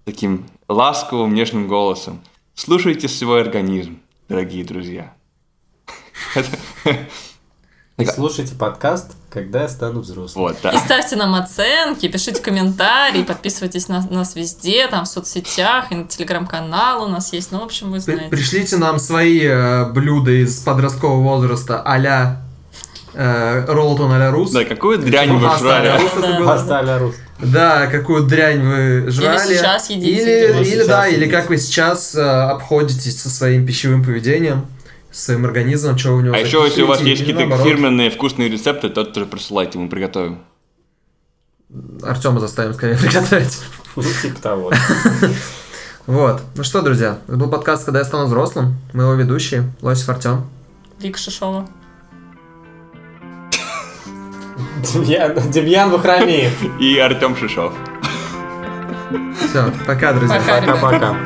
Таким ласковым, нежным голосом. Слушайте свой организм, дорогие друзья. И слушайте подкаст, когда я стану взрослым. Вот, И да. ставьте нам оценки, пишите комментарии, подписывайтесь на нас везде, там в соцсетях, и на телеграм-канал у нас есть. Ну, в общем, вы знаете. Пришлите нам свои э, блюда из подросткового возраста а-ля э, Роллтон а-ля Рус. Да, какую дрянь вы Паста а-ля жрали. Рус Да. какую дрянь вы жрали. сейчас едите. Или, Или или, сейчас да, или едите. как вы сейчас э, обходитесь со своим пищевым поведением, своим организмом, что у него А за еще, если у вас есть какие-то наоборот. фирменные вкусные рецепты, то тоже присылайте, мы приготовим. Артема заставим скорее приготовить. Ну, типа того. Вот. Ну что, друзья, это был подкаст «Когда я стану взрослым». Мы его ведущие, Лосев Артем. Вика Шишова. Демьян, Демьян Вахромеев. И Артем Шишов. Все, пока, друзья. Пока-пока.